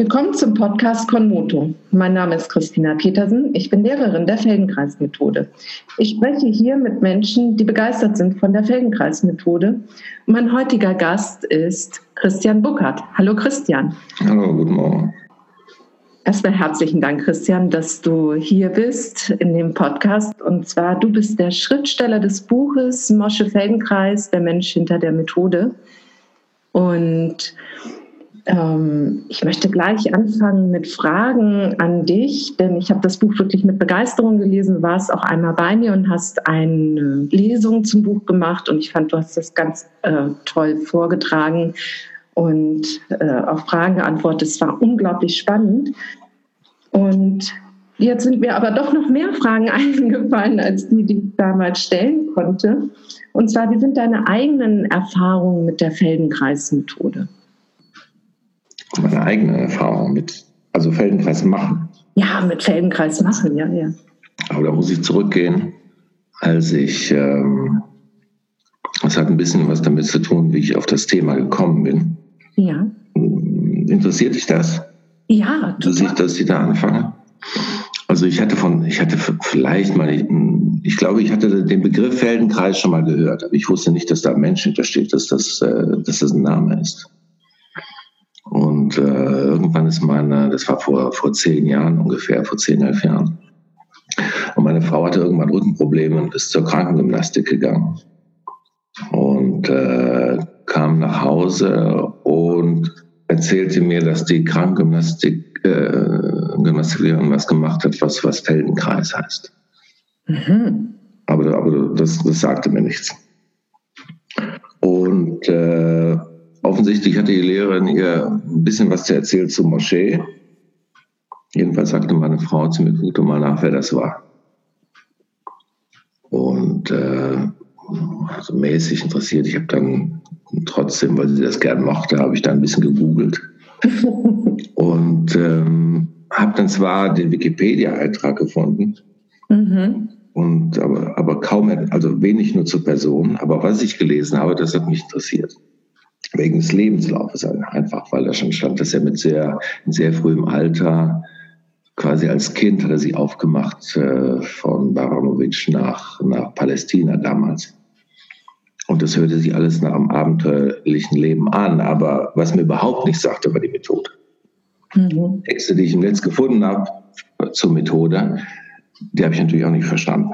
Willkommen zum Podcast Konmoto. Mein Name ist Christina Petersen. Ich bin Lehrerin der Feldenkreismethode. Ich spreche hier mit Menschen, die begeistert sind von der Feldenkreismethode. Mein heutiger Gast ist Christian Buckert. Hallo Christian. Hallo, guten Morgen. Erstmal herzlichen Dank, Christian, dass du hier bist in dem Podcast. Und zwar, du bist der Schriftsteller des Buches Mosche Feldenkreis, der Mensch hinter der Methode. Und ähm, ich möchte gleich anfangen mit Fragen an dich, denn ich habe das Buch wirklich mit Begeisterung gelesen. Du warst auch einmal bei mir und hast eine Lesung zum Buch gemacht und ich fand, du hast das ganz äh, toll vorgetragen und äh, auf Fragen geantwortet. Es war unglaublich spannend. Und jetzt sind mir aber doch noch mehr Fragen eingefallen, als die, die ich damals stellen konnte. Und zwar, wie sind deine eigenen Erfahrungen mit der Feldenkreismethode? Meine eigene Erfahrung mit, also Feldenkreis machen. Ja, mit Feldenkreis machen, ja, ja. Aber da muss ich zurückgehen, als ich, ähm, das hat ein bisschen was damit zu tun, wie ich auf das Thema gekommen bin. Ja. Interessiert dich das? Ja, total. Dass ich, dass ich da anfange? Also ich hatte von, ich hatte vielleicht mal, ich glaube, ich hatte den Begriff Feldenkreis schon mal gehört, aber ich wusste nicht, dass da ein Mensch hintersteht, dass das, äh, dass das ein Name ist. Und äh, irgendwann ist meine, das war vor, vor zehn Jahren ungefähr, vor zehn, elf Jahren. Und meine Frau hatte irgendwann Rückenprobleme und ist zur Krankengymnastik gegangen. Und äh, kam nach Hause und erzählte mir, dass die Krankengymnastik äh, Gymnastiklehrerin was gemacht hat, was, was Feldenkreis heißt. Mhm. Aber, aber das, das sagte mir nichts. Und äh, offensichtlich hatte die Lehrerin ihr ein bisschen was zu erzählen zur Moschee. Jedenfalls sagte meine Frau zu mir, guck mal nach, wer das war. Und äh, also mäßig interessiert. Ich habe dann trotzdem, weil sie das gern mochte, habe ich da ein bisschen gegoogelt. und ähm, habe dann zwar den Wikipedia-Eintrag gefunden, mhm. und, aber, aber kaum, also wenig nur zur Person. Aber was ich gelesen habe, das hat mich interessiert. Wegen des Lebenslaufes einfach, weil da schon stand, dass er mit sehr, in sehr frühem Alter quasi als Kind hat er sich aufgemacht äh, von Baramovic nach, nach Palästina damals. Und das hörte sich alles nach einem abenteuerlichen Leben an. Aber was mir überhaupt nicht sagte, war die Methode. Mhm. Texte, die ich im Netz gefunden habe zur Methode, die habe ich natürlich auch nicht verstanden.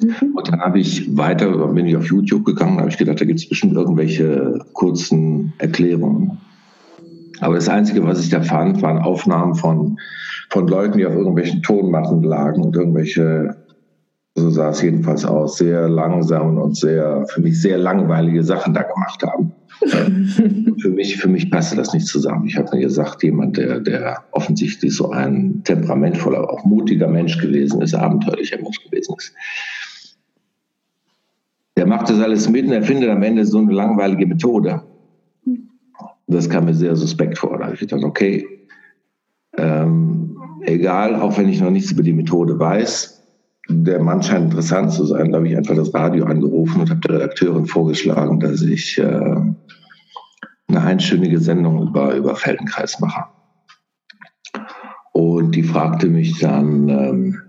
Mhm. Und dann habe ich weiter, bin ich auf YouTube gegangen, habe ich gedacht, da gibt es bestimmt irgendwelche kurzen Erklärungen. Aber das Einzige, was ich da fand, waren Aufnahmen von, von Leuten, die auf irgendwelchen Tonmatten lagen und irgendwelche, so sah es jedenfalls aus, sehr langsamen und sehr, für mich sehr langweilige Sachen da gemacht haben. für mich, für mich passte das nicht zusammen. Ich habe mir gesagt, jemand, der, der offensichtlich so ein temperamentvoller, auch mutiger Mensch gewesen ist, abenteuerlicher Mensch gewesen ist, der macht das alles mit und erfindet am Ende so eine langweilige Methode. Das kam mir sehr suspekt vor. Da habe ich gedacht, okay, ähm, egal, auch wenn ich noch nichts über die Methode weiß, der Mann scheint interessant zu sein. Da habe ich einfach das Radio angerufen und habe der Redakteurin vorgeschlagen, dass ich äh, eine einstündige Sendung über, über Feldenkreis mache. Und die fragte mich dann, ähm,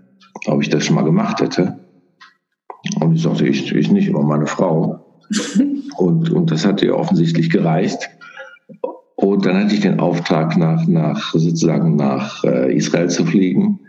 ob ich das schon mal gemacht hätte. Und ich sagte, ich, ich nicht, aber meine Frau. Und, und das hat ihr offensichtlich gereicht. Und dann hatte ich den Auftrag, nach, nach sozusagen nach äh, Israel zu fliegen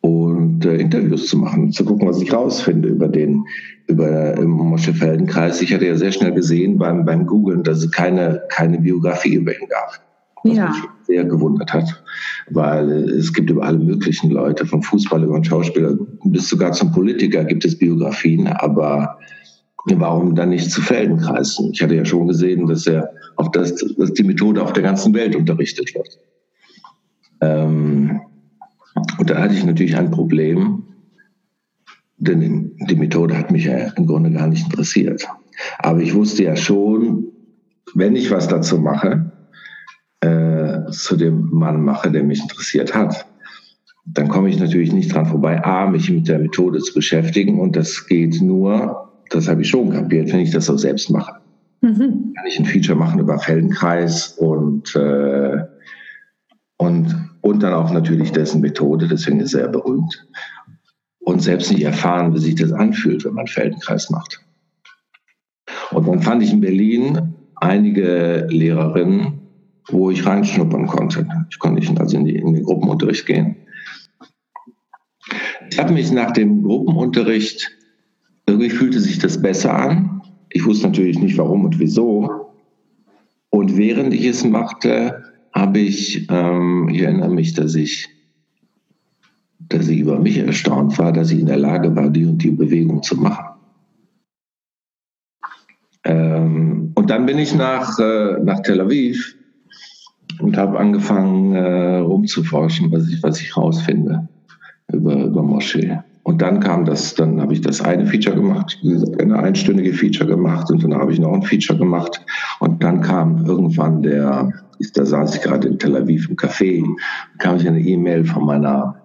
und äh, Interviews zu machen, zu gucken, was ich rausfinde über den, über im Mosche Feldenkreis. Ich hatte ja sehr schnell gesehen beim, beim Googlen, dass es keine, keine Biografie über ihn gab. Was ja. mich sehr gewundert hat, weil es gibt über alle möglichen Leute, vom Fußball über den Schauspieler bis sogar zum Politiker gibt es Biografien, aber warum dann nicht zu Feldenkreisen? Ich hatte ja schon gesehen, dass er auf das, dass die Methode auf der ganzen Welt unterrichtet wird. Ähm, und da hatte ich natürlich ein Problem, denn die Methode hat mich ja im Grunde gar nicht interessiert. Aber ich wusste ja schon, wenn ich was dazu mache, äh, zu dem Mann mache, der mich interessiert hat, dann komme ich natürlich nicht dran vorbei, A, mich mit der Methode zu beschäftigen. Und das geht nur, das habe ich schon kapiert, wenn ich das auch selbst mache. Mhm. Kann ich ein Feature machen über Feldenkreis und äh, Und, und dann auch natürlich dessen Methode, deswegen ist er berühmt. Und selbst nicht erfahren, wie sich das anfühlt, wenn man Feldenkreis macht. Und dann fand ich in Berlin einige Lehrerinnen, wo ich reinschnuppern konnte. Ich konnte nicht also in, die, in den Gruppenunterricht gehen. Ich habe mich nach dem Gruppenunterricht, irgendwie fühlte sich das besser an. Ich wusste natürlich nicht warum und wieso. Und während ich es machte, habe ich, ähm, ich erinnere mich, dass ich, dass ich über mich erstaunt war, dass ich in der Lage war, die und die Bewegung zu machen. Ähm, und dann bin ich nach, äh, nach Tel Aviv und habe angefangen äh, rumzuforschen, was ich, was ich rausfinde über, über Moschee. Und dann kam das, dann habe ich das eine Feature gemacht, eine einstündige Feature gemacht und dann habe ich noch ein Feature gemacht. Und dann kam irgendwann der, da saß ich gerade in Tel Aviv im Café, kam ich eine E-Mail von meiner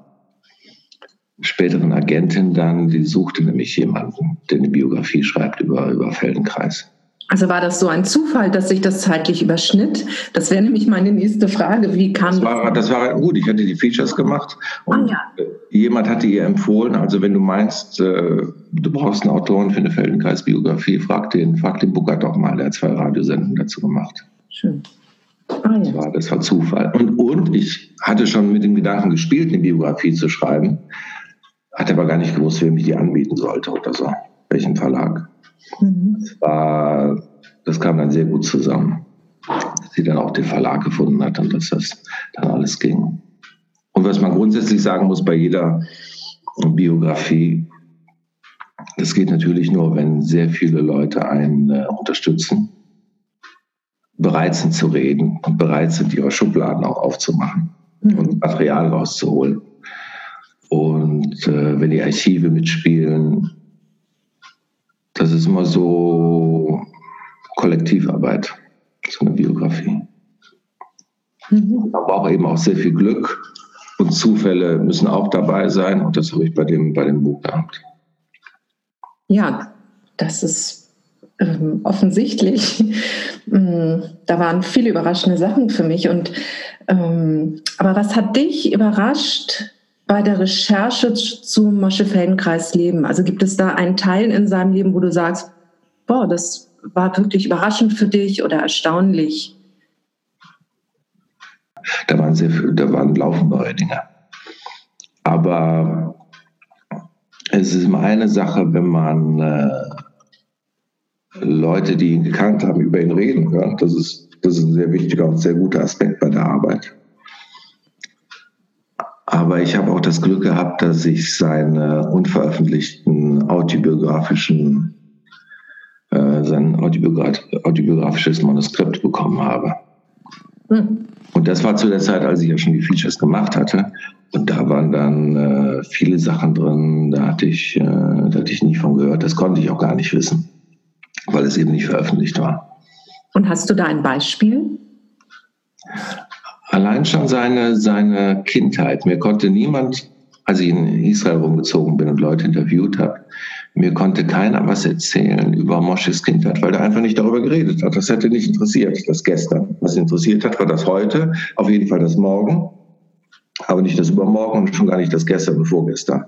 späteren Agentin dann, die suchte nämlich jemanden, der eine Biografie schreibt über, über Feldenkreis. Also war das so ein Zufall, dass sich das zeitlich überschnitt? Das wäre nämlich meine nächste Frage. Wie kam das? War, das war gut. Ich hatte die Features gemacht und ah, ja. jemand hatte ihr empfohlen. Also wenn du meinst, äh, du brauchst einen Autoren für eine Feldenkreis-Biografie, frag den, frag den Booker doch mal. Der hat zwei Radiosendungen dazu gemacht. Schön. Ah, ja. das, war, das war Zufall. Und, und ich hatte schon mit dem Gedanken gespielt, eine Biografie zu schreiben, hatte aber gar nicht gewusst, wem ich die anbieten sollte oder so, welchen Verlag. Mhm. Das, war, das kam dann sehr gut zusammen, dass sie dann auch den Verlag gefunden hat und dass das dann alles ging. Und was man grundsätzlich sagen muss bei jeder Biografie, das geht natürlich nur, wenn sehr viele Leute einen äh, unterstützen, bereit sind zu reden und bereit sind, ihre Schubladen auch aufzumachen mhm. und Material rauszuholen. Und äh, wenn die Archive mitspielen, das ist immer so Kollektivarbeit, so eine Biografie. Mhm. Man braucht eben auch sehr viel Glück und Zufälle müssen auch dabei sein und das habe ich bei dem, bei dem Buch gehabt. Ja, das ist ähm, offensichtlich. Mm, da waren viele überraschende Sachen für mich. Und, ähm, aber was hat dich überrascht bei der Recherche zum Mosche-Feldenkreis Leben? Also gibt es da einen Teil in seinem Leben, wo du sagst, boah, das war wirklich überraschend für dich oder erstaunlich? Da waren sehr viel, da waren laufend neue Dinge. Aber es ist immer eine Sache, wenn man äh, Leute, die ihn gekannt haben, über ihn reden hört. Das ist, das ist ein sehr wichtiger und sehr guter Aspekt bei der Arbeit. Aber ich habe auch das Glück gehabt, dass ich seine unveröffentlichten autobiografischen, äh, sein autobiografisches Manuskript bekommen habe. Hm. Und das war zu der Zeit, als ich ja schon die Features gemacht hatte. Und da waren dann äh, viele Sachen drin, da hatte, ich, äh, da hatte ich nie von gehört. Das konnte ich auch gar nicht wissen, weil es eben nicht veröffentlicht war. Und hast du da ein Beispiel? Allein schon seine, seine Kindheit. Mir konnte niemand, als ich in Israel rumgezogen bin und Leute interviewt habe, mir konnte keiner was erzählen über Mosches Kindheit, weil er einfach nicht darüber geredet hat. Das hätte nicht interessiert, das gestern. Was interessiert hat, war das heute, auf jeden Fall das morgen, aber nicht das übermorgen und schon gar nicht das gestern und vorgestern.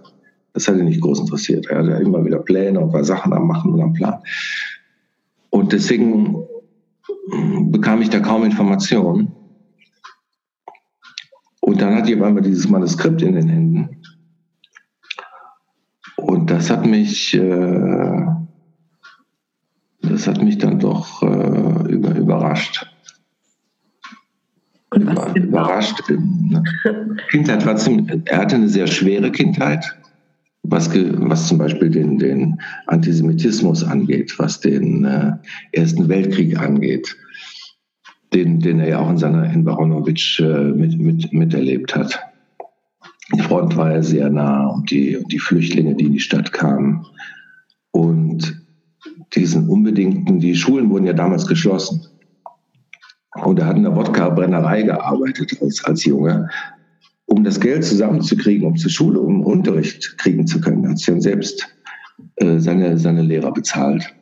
Das hätte nicht groß interessiert. Er hatte immer wieder Pläne und war Sachen am Machen und am Plan. Und deswegen bekam ich da kaum Informationen. Und dann hat jemand dieses Manuskript in den Händen. Und das hat mich, äh, das hat mich dann doch äh, über, überrascht. Über, überrascht. Kindheit war ziemlich, er hatte eine sehr schwere Kindheit, was, was zum Beispiel den, den Antisemitismus angeht, was den äh, Ersten Weltkrieg angeht den, den er ja auch in seiner in Baronovic äh, mit, mit, miterlebt hat. Die Front war ja sehr nah und die, und die Flüchtlinge, die in die Stadt kamen. Und diesen unbedingten, die Schulen wurden ja damals geschlossen. Und er hat in der Wodka-Brennerei gearbeitet als, als Junge, um das Geld zusammenzukriegen, um zur Schule, um Unterricht kriegen zu können. Hat sich dann selbst äh, seine, seine Lehrer bezahlt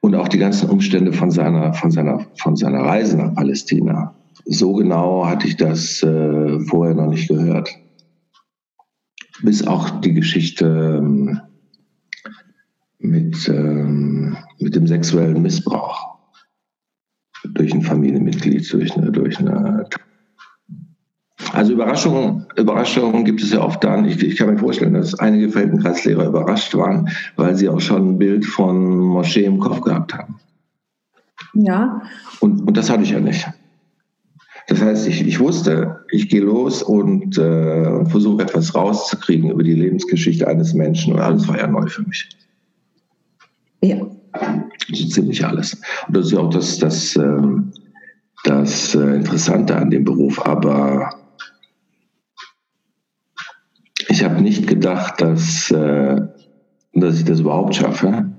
und auch die ganzen Umstände von seiner, von seiner, von seiner Reise nach Palästina. So genau hatte ich das äh, vorher noch nicht gehört. Bis auch die Geschichte ähm, mit, ähm, mit dem sexuellen Missbrauch durch ein Familienmitglied, durch eine, durch eine also Überraschungen, Überraschungen gibt es ja oft dann. Ich, ich kann mir vorstellen, dass einige Feldenkreislehrer überrascht waren, weil sie auch schon ein Bild von Moschee im Kopf gehabt haben. Ja. Und, und das hatte ich ja nicht. Das heißt, ich, ich wusste, ich gehe los und, äh, und versuche etwas rauszukriegen über die Lebensgeschichte eines Menschen und alles war ja neu für mich. Ja. So ziemlich alles. Und das ist ja auch das, das, ähm, das äh, Interessante an dem Beruf. Aber ich habe nicht gedacht, dass, äh, dass ich das überhaupt schaffe,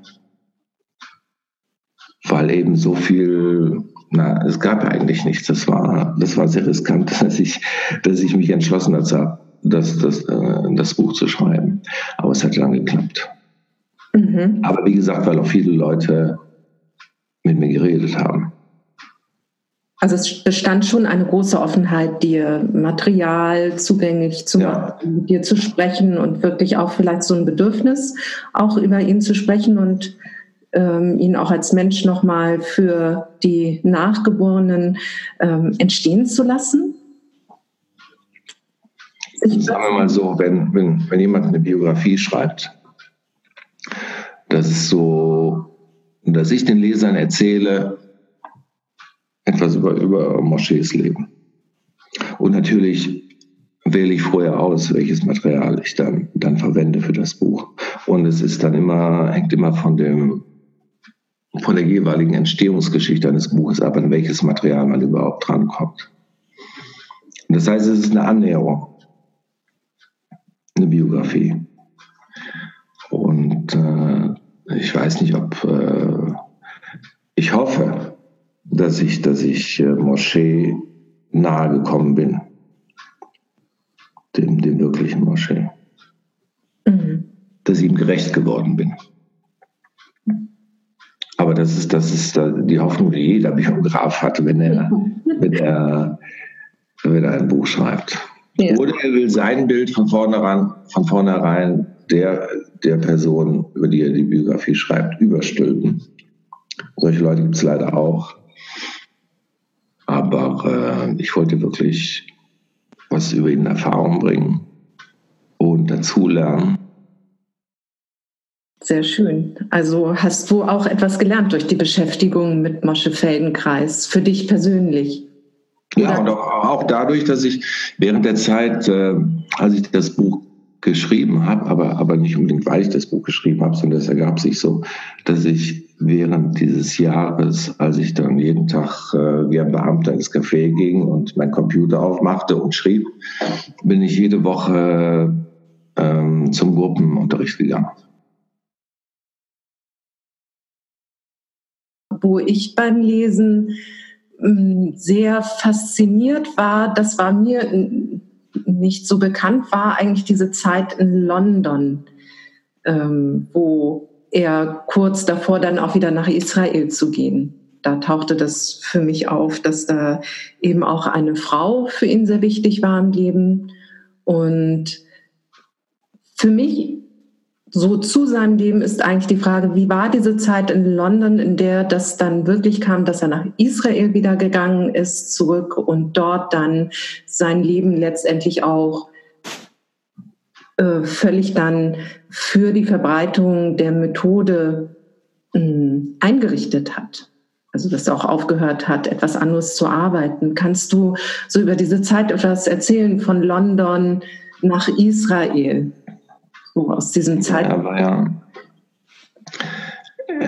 weil eben so viel, na, es gab eigentlich nichts. Das war, das war sehr riskant, dass ich, dass ich mich entschlossen habe, das, das, äh, das Buch zu schreiben. Aber es hat lange geklappt. Mhm. Aber wie gesagt, weil auch viele Leute mit mir geredet haben. Also es bestand schon eine große Offenheit, dir Material zugänglich zu machen, ja. mit dir zu sprechen und wirklich auch vielleicht so ein Bedürfnis, auch über ihn zu sprechen und ähm, ihn auch als Mensch nochmal für die Nachgeborenen ähm, entstehen zu lassen? Sagen wir mal so, wenn, wenn, wenn jemand eine Biografie schreibt, das ist so, dass ich den Lesern erzähle, etwas über, über Moschees leben. Und natürlich wähle ich vorher aus, welches Material ich dann, dann verwende für das Buch. Und es ist dann immer, hängt immer von dem, von der jeweiligen Entstehungsgeschichte eines Buches ab, an welches Material man überhaupt drankommt. Das heißt, es ist eine Annäherung, eine Biografie. Und äh, ich weiß nicht, ob äh, ich hoffe, dass ich, dass ich äh, Moschee nahe gekommen bin. Dem, dem wirklichen Moschee. Mhm. Dass ich ihm gerecht geworden bin. Aber das ist, das ist die Hoffnung, die jeder Biograf hat, wenn er, wenn er, wenn er ein Buch schreibt. Ja. Oder er will sein Bild von vornherein, von vornherein der, der Person, über die er die Biografie schreibt, überstülpen. Solche Leute gibt es leider auch. Aber äh, ich wollte wirklich was über ihn in Erfahrung bringen und dazulernen. Sehr schön. Also hast du auch etwas gelernt durch die Beschäftigung mit Mosche Feldenkreis, für dich persönlich? Ja, und auch, auch, dadurch, dass ich während der Zeit, äh, als ich das Buch geschrieben habe, aber, aber nicht unbedingt, weil ich das Buch geschrieben habe, sondern es ergab sich so, dass ich während dieses Jahres, als ich dann jeden Tag äh, wie ein Beamter ins Café ging und meinen Computer aufmachte und schrieb, bin ich jede Woche ähm, zum Gruppenunterricht gegangen. Wo ich beim Lesen ähm, sehr fasziniert war, das war mir nicht so bekannt, war eigentlich diese Zeit in London, ähm, wo er kurz davor dann auch wieder nach Israel zu gehen. Da tauchte das für mich auf, dass da eben auch eine Frau für ihn sehr wichtig war im Leben. Und für mich so zu seinem Leben ist eigentlich die Frage, wie war diese Zeit in London, in der das dann wirklich kam, dass er nach Israel wieder gegangen ist, zurück und dort dann sein Leben letztendlich auch äh, völlig dann für die Verbreitung der Methode äh, eingerichtet hat. Also dass er auch aufgehört hat, etwas anderes zu arbeiten. Kannst du so über diese Zeit etwas erzählen von London nach Israel? So aus diesem Zeitraum. Ja, ja.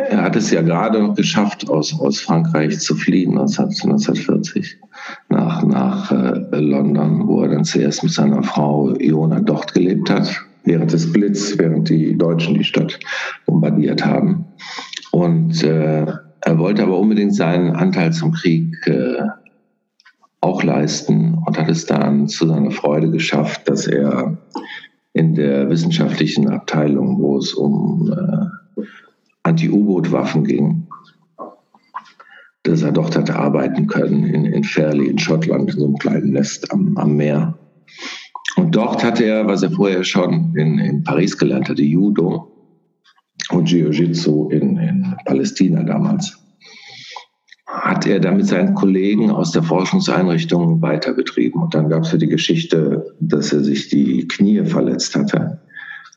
Er hat es ja gerade geschafft, aus, aus Frankreich zu fliehen, 1940, nach, nach äh, London, wo er dann zuerst mit seiner Frau Iona dort gelebt hat, während des Blitz, während die Deutschen die Stadt bombardiert haben. Und äh, er wollte aber unbedingt seinen Anteil zum Krieg äh, auch leisten und hat es dann zu seiner Freude geschafft, dass er in der wissenschaftlichen Abteilung, wo es um äh, Anti-U-Boot-Waffen ging, dass er dort hatte arbeiten können in, in Fairley in Schottland, in so einem kleinen Nest am, am Meer. Und dort hatte er, was er vorher schon in, in Paris gelernt hatte, Judo und Jiu-Jitsu in, in Palästina damals, hat er dann mit seinen Kollegen aus der Forschungseinrichtung weiter betrieben. Und dann gab es ja die Geschichte, dass er sich die Knie verletzt hatte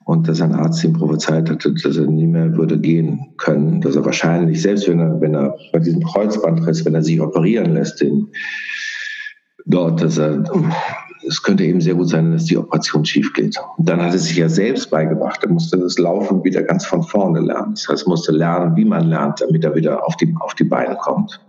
und dass ein Arzt ihm prophezeit hatte, dass er nie mehr würde gehen können, dass er wahrscheinlich, selbst wenn er, wenn er bei diesem Kreuzbandriss, wenn er sich operieren lässt, den, dort, dass er, es könnte eben sehr gut sein, dass die Operation schief geht. Und dann hat er sich ja selbst beigebracht. Er musste das Laufen wieder ganz von vorne lernen. Das heißt, er musste lernen, wie man lernt, damit er wieder auf die, auf die Beine kommt.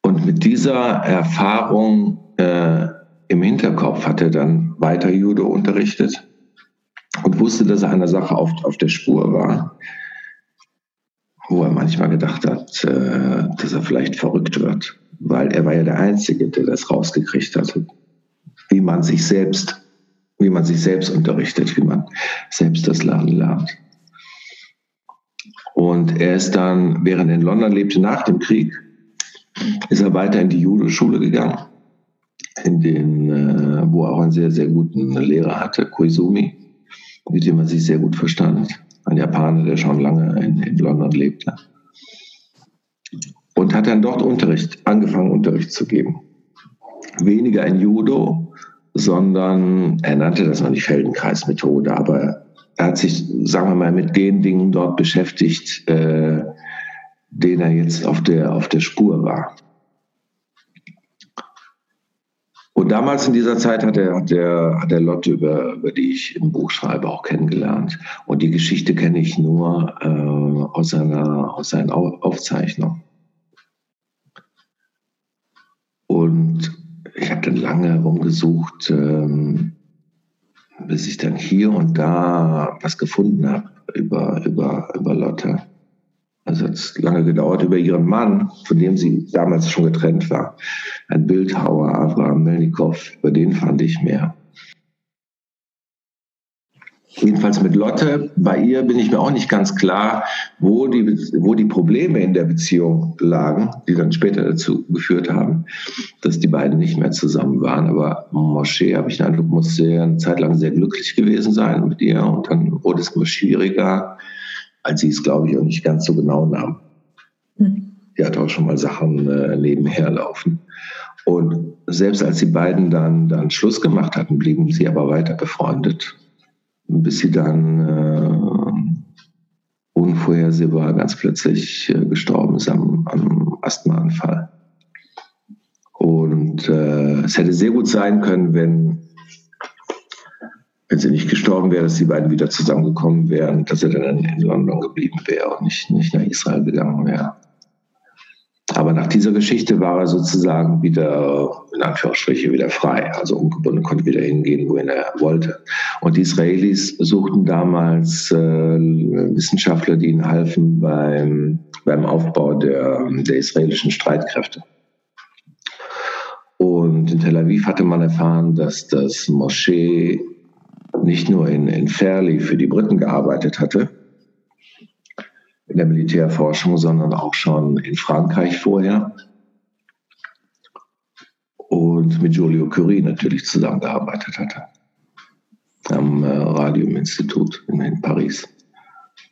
Und mit dieser Erfahrung äh, im Hinterkopf hat er dann weiter Judo unterrichtet und wusste, dass er einer Sache auf, auf der Spur war, wo er manchmal gedacht hat, äh, dass er vielleicht verrückt wird, weil er war ja der Einzige, der das rausgekriegt hatte, wie man sich selbst, wie man sich selbst unterrichtet, wie man selbst das Lernen lernt. Und er ist dann, während er in London lebte, nach dem Krieg, ist er weiter in die Judo-Schule gegangen in den, äh, wo er auch einen sehr, sehr guten Lehrer hatte, Koizumi, mit dem er sich sehr gut verstand. Ein Japaner, der schon lange in, in London lebte. Und hat dann dort Unterricht, angefangen Unterricht zu geben. Weniger in Judo, sondern er nannte das noch nicht Feldenkreismethode, aber er hat sich, sagen wir mal, mit den Dingen dort beschäftigt, äh, denen er jetzt auf der, auf der Spur war. Und damals in dieser Zeit hat er, hat er, hat er Lotte, über, über die ich im Buch schreibe, auch kennengelernt. Und die Geschichte kenne ich nur äh, aus, seiner, aus seinen Aufzeichnungen. Und ich habe dann lange rumgesucht, ähm, bis ich dann hier und da was gefunden habe über, über, über Lotte. Also hat es lange gedauert über ihren Mann, von dem sie damals schon getrennt war. Ein Bildhauer, Abraham Melnikow, über den fand ich mehr. Jedenfalls mit Lotte, bei ihr bin ich mir auch nicht ganz klar, wo die, wo die Probleme in der Beziehung lagen, die dann später dazu geführt haben, dass die beiden nicht mehr zusammen waren. Aber Mosche, habe ich den Eindruck, muss sehr, eine Zeit lang sehr glücklich gewesen sein mit ihr und dann wurde es immer schwieriger als sie es, glaube ich, auch nicht ganz so genau nahm. Mhm. Die hat auch schon mal Sachen äh, nebenher laufen. Und selbst als die beiden dann, dann Schluss gemacht hatten, blieben sie aber weiter befreundet, bis sie dann äh, unvorhersehbar ganz plötzlich äh, gestorben ist am, am Asthmaanfall. Und äh, es hätte sehr gut sein können, wenn wenn sie nicht gestorben wäre, dass die beiden wieder zusammengekommen wären, dass er dann in London geblieben wäre und nicht, nicht nach Israel gegangen wäre. Aber nach dieser Geschichte war er sozusagen wieder, in Anführungsstriche, wieder frei, also ungebunden, konnte wieder hingehen, wohin er wollte. Und die Israelis suchten damals äh, Wissenschaftler, die ihnen halfen beim, beim Aufbau der, der israelischen Streitkräfte. Und in Tel Aviv hatte man erfahren, dass das Moschee nicht nur in, in Fairley für die Briten gearbeitet hatte, in der Militärforschung, sondern auch schon in Frankreich vorher und mit Joliot Curie natürlich zusammengearbeitet hatte am äh, Radiuminstitut in, in, Paris.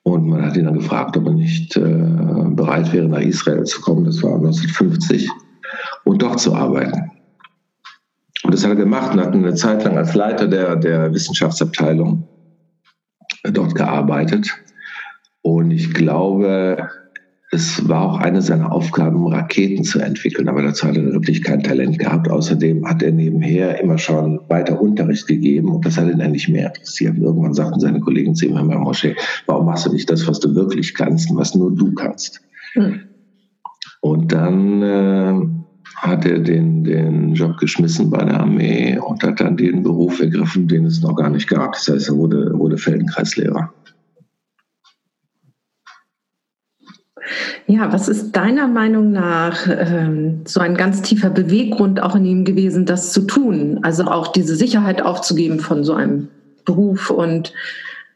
Und man hat ihn dann gefragt, ob er nicht äh, bereit wäre, nach Israel zu kommen, das war 1950, und dort zu arbeiten. Und das hat er gemacht und hat eine Zeit lang als Leiter der, der Wissenschaftsabteilung dort gearbeitet. Und ich glaube, es war auch eine seiner Aufgaben, Raketen zu entwickeln, aber dazu hat er wirklich kein Talent gehabt. Außerdem hat er nebenher immer schon weiter Unterricht gegeben und das hat ihn eigentlich mehr interessiert. Irgendwann sagten seine Kollegen zu ihm, Herr Mosche, warum machst du nicht das, was du wirklich kannst und was nur du kannst? Hm. Und dann äh, hat er den, den Job geschmissen bei der Armee und hat dann den Beruf ergriffen, den es noch gar nicht gab. Das heißt, er wurde, wurde Feldenkreislehrer. Ja, was ist deiner Meinung nach ähm, so ein ganz tiefer Beweggrund auch in ihm gewesen, das zu tun? Also auch diese Sicherheit aufzugeben von so einem Beruf und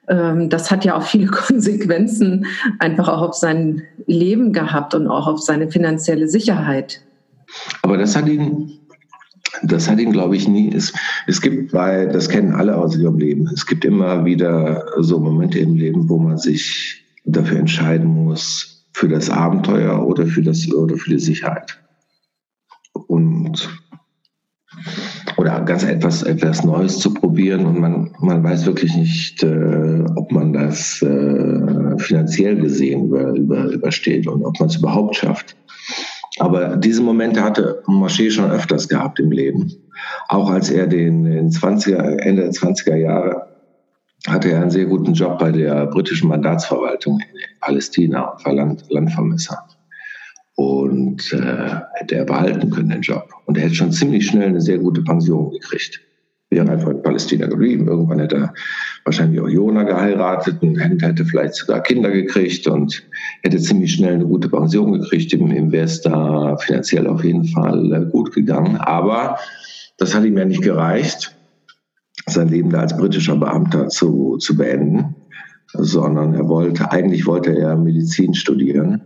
ähm, das hat ja auch viele Konsequenzen einfach auch auf sein Leben gehabt und auch auf seine finanzielle Sicherheit. Aber das hat ihn das hat ihn, glaube ich, nie. Es, es gibt, weil das kennen alle aus ihrem Leben. Es gibt immer wieder so Momente im Leben, wo man sich dafür entscheiden muss, für das Abenteuer oder für das oder für die Sicherheit. Und oder ganz etwas, etwas Neues zu probieren und man, man weiß wirklich nicht, äh, ob man das äh, finanziell gesehen über, über, übersteht und ob man es überhaupt schafft. Aber diese Momente hatte Mosché schon öfters gehabt im Leben. Auch als er den, den 20er, Ende der 20er Jahre hatte er einen sehr guten Job bei der britischen Mandatsverwaltung in Palästina, war Land, Landvermesser. Und äh, hätte er behalten können, den Job. Und er hätte schon ziemlich schnell eine sehr gute Pension gekriegt. Wäre einfach in Palästina geblieben. Irgendwann hätte er wahrscheinlich auch Jona geheiratet und hätte vielleicht sogar Kinder gekriegt und hätte ziemlich schnell eine gute Pension gekriegt. Es da finanziell auf jeden Fall äh, gut gegangen. Aber das hat ihm ja nicht gereicht sein Leben da als britischer Beamter zu, zu beenden, sondern er wollte, eigentlich wollte er Medizin studieren.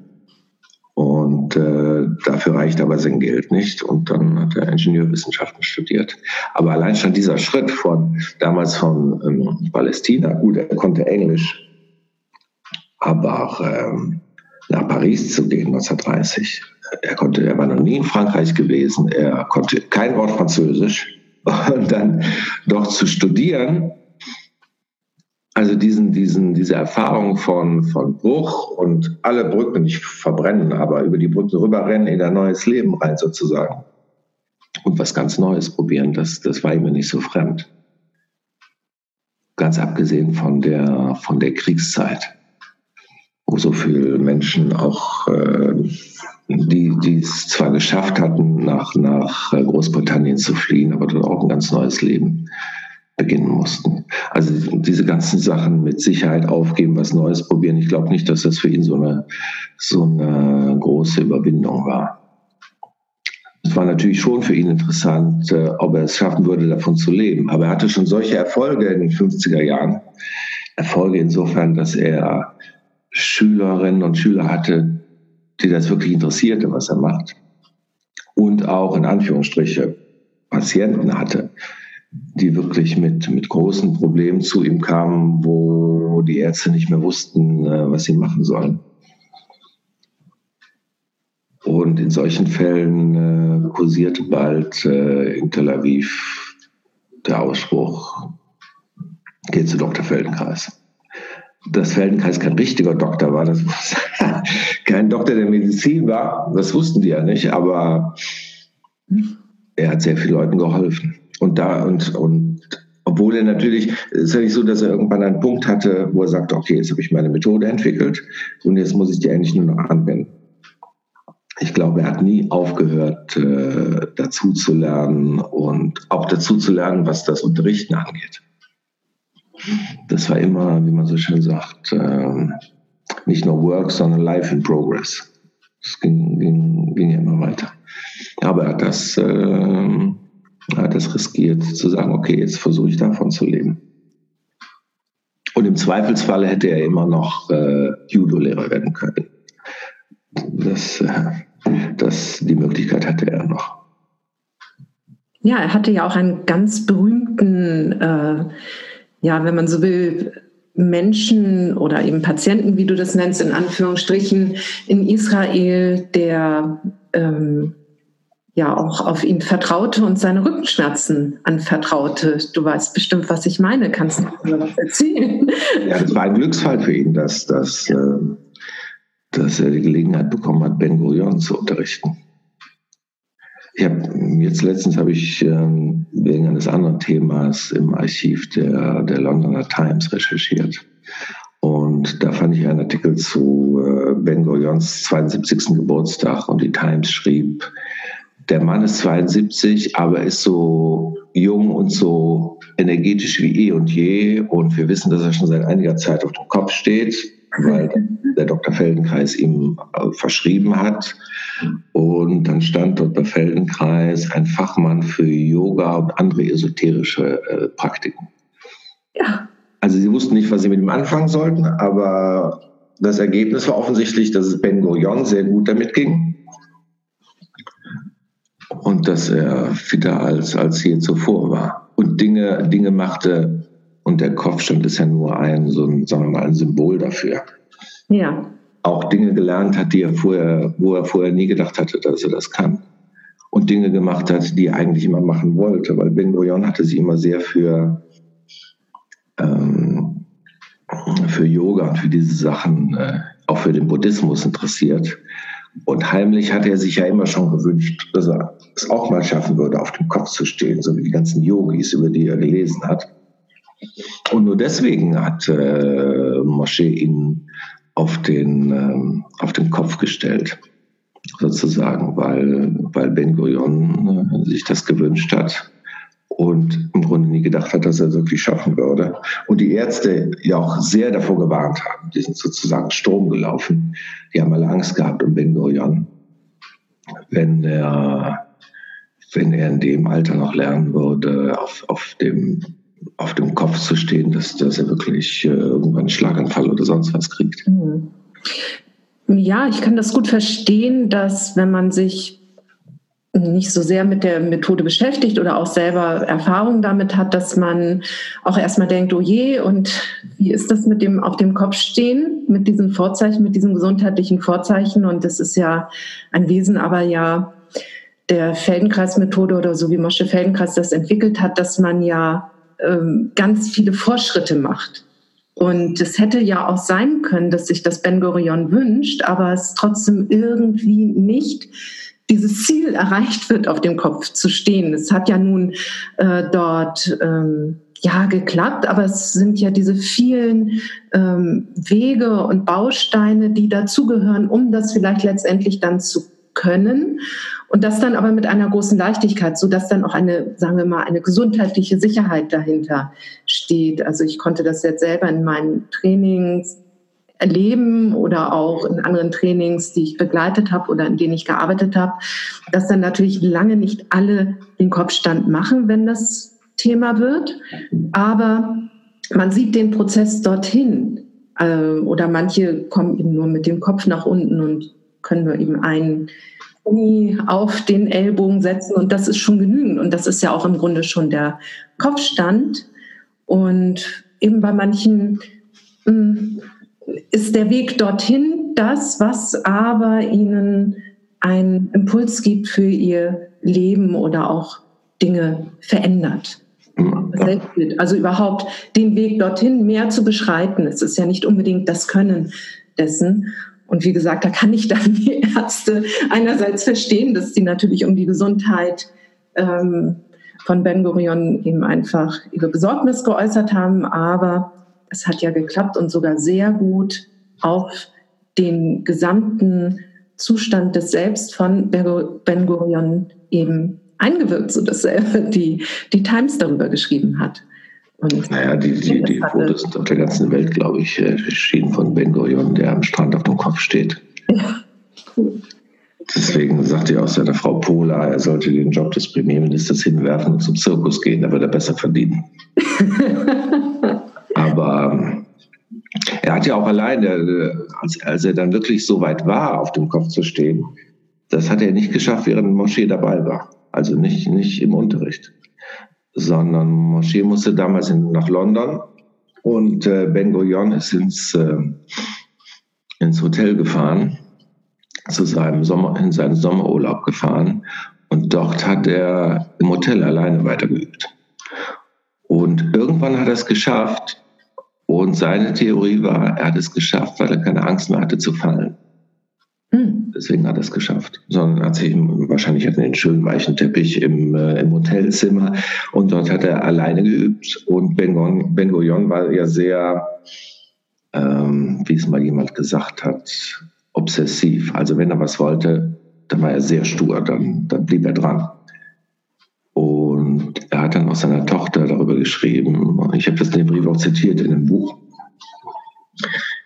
Und äh, dafür reicht aber sein Geld nicht. Und dann hat er Ingenieurwissenschaften studiert. Aber allein schon dieser Schritt von damals von ähm, Palästina, gut, er konnte Englisch, aber ähm, nach Paris zu gehen 1930. Er konnte, er war noch nie in Frankreich gewesen. Er konnte kein Wort Französisch und dann doch zu studieren, also diesen, diesen, diese Erfahrung von, von Bruch und alle Brücken nicht verbrennen, aber über die Brücken rüberrennen in ein neues Leben rein sozusagen. Und was ganz Neues probieren, das, das war ihm nicht so fremd. Ganz abgesehen von der, von der Kriegszeit, wo so viele Menschen auch äh, die, die es zwar geschafft hatten, nach, nach Großbritannien zu fliehen, aber dort auch ein ganz neues Leben beginnen mussten. Also diese ganzen Sachen mit Sicherheit aufgeben, was Neues probieren, ich glaube nicht, dass das für ihn so eine, so eine große Überwindung war. Es war natürlich schon für ihn interessant, äh, ob er es schaffen würde, davon zu leben. Aber er hatte schon solche Erfolge in den 50er Jahren. Erfolge insofern, dass er Schülerinnen und Schüler hatte, die das wirklich interessierte, was er macht. Und auch in Anführungsstriche Patienten hatte, die wirklich mit, mit großen Problemen zu ihm kamen, wo die Ärzte nicht mehr wussten, äh, was sie machen sollen. Und in solchen Fällen äh, kursierte bald äh, in Tel Aviv der Ausspruch, geht zu Dr. Feldenkreis dass Feldenkreis kein richtiger Doktor war, das kein Doktor der Medizin war, das wussten die ja nicht, aber er hat sehr vielen Leuten geholfen. Und da und, und obwohl er natürlich, es ist ja nicht so, dass er irgendwann einen Punkt hatte, wo er sagt, okay, jetzt habe ich meine Methode entwickelt und jetzt muss ich die eigentlich nur noch anwenden. Ich glaube, er hat nie aufgehört, äh, dazu zu lernen und auch dazu zu lernen, was das Unterrichten angeht das war immer, wie man so schön sagt, äh, nicht nur Work, sondern Life in Progress. Es ging, ging, ging ja immer weiter. Aber er hat das, äh, das riskiert, zu sagen, okay, jetzt versuche ich davon zu leben. Und im Zweifelsfall hätte er immer noch äh, Judo-Lehrer werden können. Das, äh, das, die Möglichkeit hatte er noch. Ja, er hatte ja auch einen ganz berühmten äh, ja, wenn man so will, Menschen oder eben Patienten, wie du das nennst, in Anführungsstrichen, in Israel, der ähm, ja auch auf ihn vertraute und seine Rückenschmerzen anvertraute. Du weißt bestimmt, was ich meine. Kannst du mir was erzählen? Ja, das war ein Glücksfall für ihn, dass, dass, äh, dass er die Gelegenheit bekommen hat, Ben Gurion zu unterrichten. Ich habe jetzt letztens habe ich ähm, wegen eines anderen Themas im Archiv der, der Londoner Times recherchiert. Und da fand ich einen Artikel zu äh, Ben Gurions 72. Geburtstag und die Times schrieb, der Mann ist 72, aber ist so jung und so energetisch wie eh und je. Und wir wissen, dass er schon seit einiger Zeit auf dem Kopf steht weil der Dr. Feldenkreis ihm äh, verschrieben hat. Und dann stand Dr. Feldenkreis ein Fachmann für Yoga und andere esoterische äh, Praktiken. Ja. Also sie wussten nicht, was sie mit ihm anfangen sollten, aber das Ergebnis war offensichtlich, dass es Ben Gurion sehr gut damit ging. Und dass er fitter als, als je zuvor war und Dinge, Dinge machte und der Kopfstand ist ja nur ein, so ein, sagen wir mal, ein Symbol dafür. Ja. Auch Dinge gelernt hat, die er vorher, wo er vorher nie gedacht hatte, dass er das kann. Und Dinge gemacht hat, die er eigentlich immer machen wollte, weil Ben Gurion hatte sich immer sehr für, ähm, für Yoga und für diese Sachen, äh, auch für den Buddhismus interessiert. Und heimlich hat er sich ja immer schon gewünscht, dass er es auch mal schaffen würde, auf dem Kopf zu stehen, so wie die ganzen Yogis, über die er gelesen hat. Und nur deswegen hat äh, Moschee ihn auf den, ähm, auf den Kopf gestellt, sozusagen, weil, weil Ben Gurion äh, sich das gewünscht hat und im Grunde nie gedacht hat, dass er wirklich schaffen würde. Und die Ärzte ja auch sehr davor gewarnt haben. Die sind sozusagen Sturm gelaufen. Die haben alle Angst gehabt um Ben Gurion. Wenn er, wenn er in dem Alter noch lernen würde, auf, auf dem auf dem Kopf zu stehen, dass, dass er wirklich äh, irgendwann einen Schlaganfall oder sonst was kriegt. Mhm. Ja, ich kann das gut verstehen, dass wenn man sich nicht so sehr mit der Methode beschäftigt oder auch selber Erfahrung damit hat, dass man auch erstmal denkt, oh je, und wie ist das mit dem auf dem Kopf stehen, mit diesen Vorzeichen, mit diesen gesundheitlichen Vorzeichen? Und das ist ja ein Wesen, aber ja der Feldenkreis-Methode oder so wie Mosche Feldenkreis das entwickelt hat, dass man ja ähm, ganz viele Fortschritte macht. Und es hätte ja auch sein können, dass sich das Ben Gurion wünscht, aber es trotzdem irgendwie nicht dieses Ziel erreicht wird, auf dem Kopf zu stehen. Es hat ja nun äh, dort ähm, ja geklappt, aber es sind ja diese vielen ähm, Wege und Bausteine, die dazugehören, um das vielleicht letztendlich dann zu können. Und das dann aber mit einer großen Leichtigkeit, so dass dann auch eine, sagen wir mal, eine gesundheitliche Sicherheit dahinter steht. Also ich konnte das jetzt selber in meinen Trainings erleben oder auch in anderen Trainings, die ich begleitet habe oder in denen ich gearbeitet habe, dass dann natürlich lange nicht alle den Kopfstand machen, wenn das Thema wird. Aber man sieht den Prozess dorthin. Äh, oder manche kommen eben nur mit dem Kopf nach unten und können nur eben einen Knie auf den Ellbogen setzen und das ist schon genügend. Und das ist ja auch im Grunde schon der Kopfstand. Und eben bei manchen ist der Weg dorthin das, was aber ihnen einen Impuls gibt für ihr Leben oder auch Dinge verändert. Also überhaupt den Weg dorthin mehr zu beschreiten. Es ist ja nicht unbedingt das Können dessen. Und wie gesagt, da kann ich dann die Ärzte einerseits verstehen, dass sie natürlich um die Gesundheit ähm, von Ben Gurion eben einfach ihre Besorgnis geäußert haben, aber es hat ja geklappt und sogar sehr gut auf den gesamten Zustand des Selbst von Ben Gurion eben eingewirkt, sodass er die, die Times darüber geschrieben hat. Und naja, die, die, die Fotos sind auf der ganzen Welt, glaube ich, äh, erschienen von Ben Gurion, der am Strand auf dem Kopf steht. Ja, cool. Deswegen sagte ja auch seine Frau Pola, er sollte den Job des Premierministers hinwerfen und zum Zirkus gehen, da wird er besser verdienen. Aber ähm, er hat ja auch alleine, äh, als, als er dann wirklich so weit war, auf dem Kopf zu stehen, das hat er nicht geschafft, während Moschee dabei war. Also nicht, nicht im Unterricht sondern Moschee musste damals in, nach London und äh, Ben Gurion ist ins, äh, ins Hotel gefahren, zu seinem Sommer, in seinen Sommerurlaub gefahren und dort hat er im Hotel alleine weitergeübt. Und irgendwann hat er es geschafft und seine Theorie war, er hat es geschafft, weil er keine Angst mehr hatte zu fallen. Hm. Deswegen hat er es geschafft. Sondern hat sich wahrscheinlich hat einen schönen weichen Teppich im, äh, im Hotelzimmer und dort hat er alleine geübt. Und Ben, Gurion war ja sehr, ähm, wie es mal jemand gesagt hat, obsessiv. Also wenn er was wollte, dann war er sehr stur, dann, dann blieb er dran. Und er hat dann auch seiner Tochter darüber geschrieben. Ich habe das in dem Brief auch zitiert in dem Buch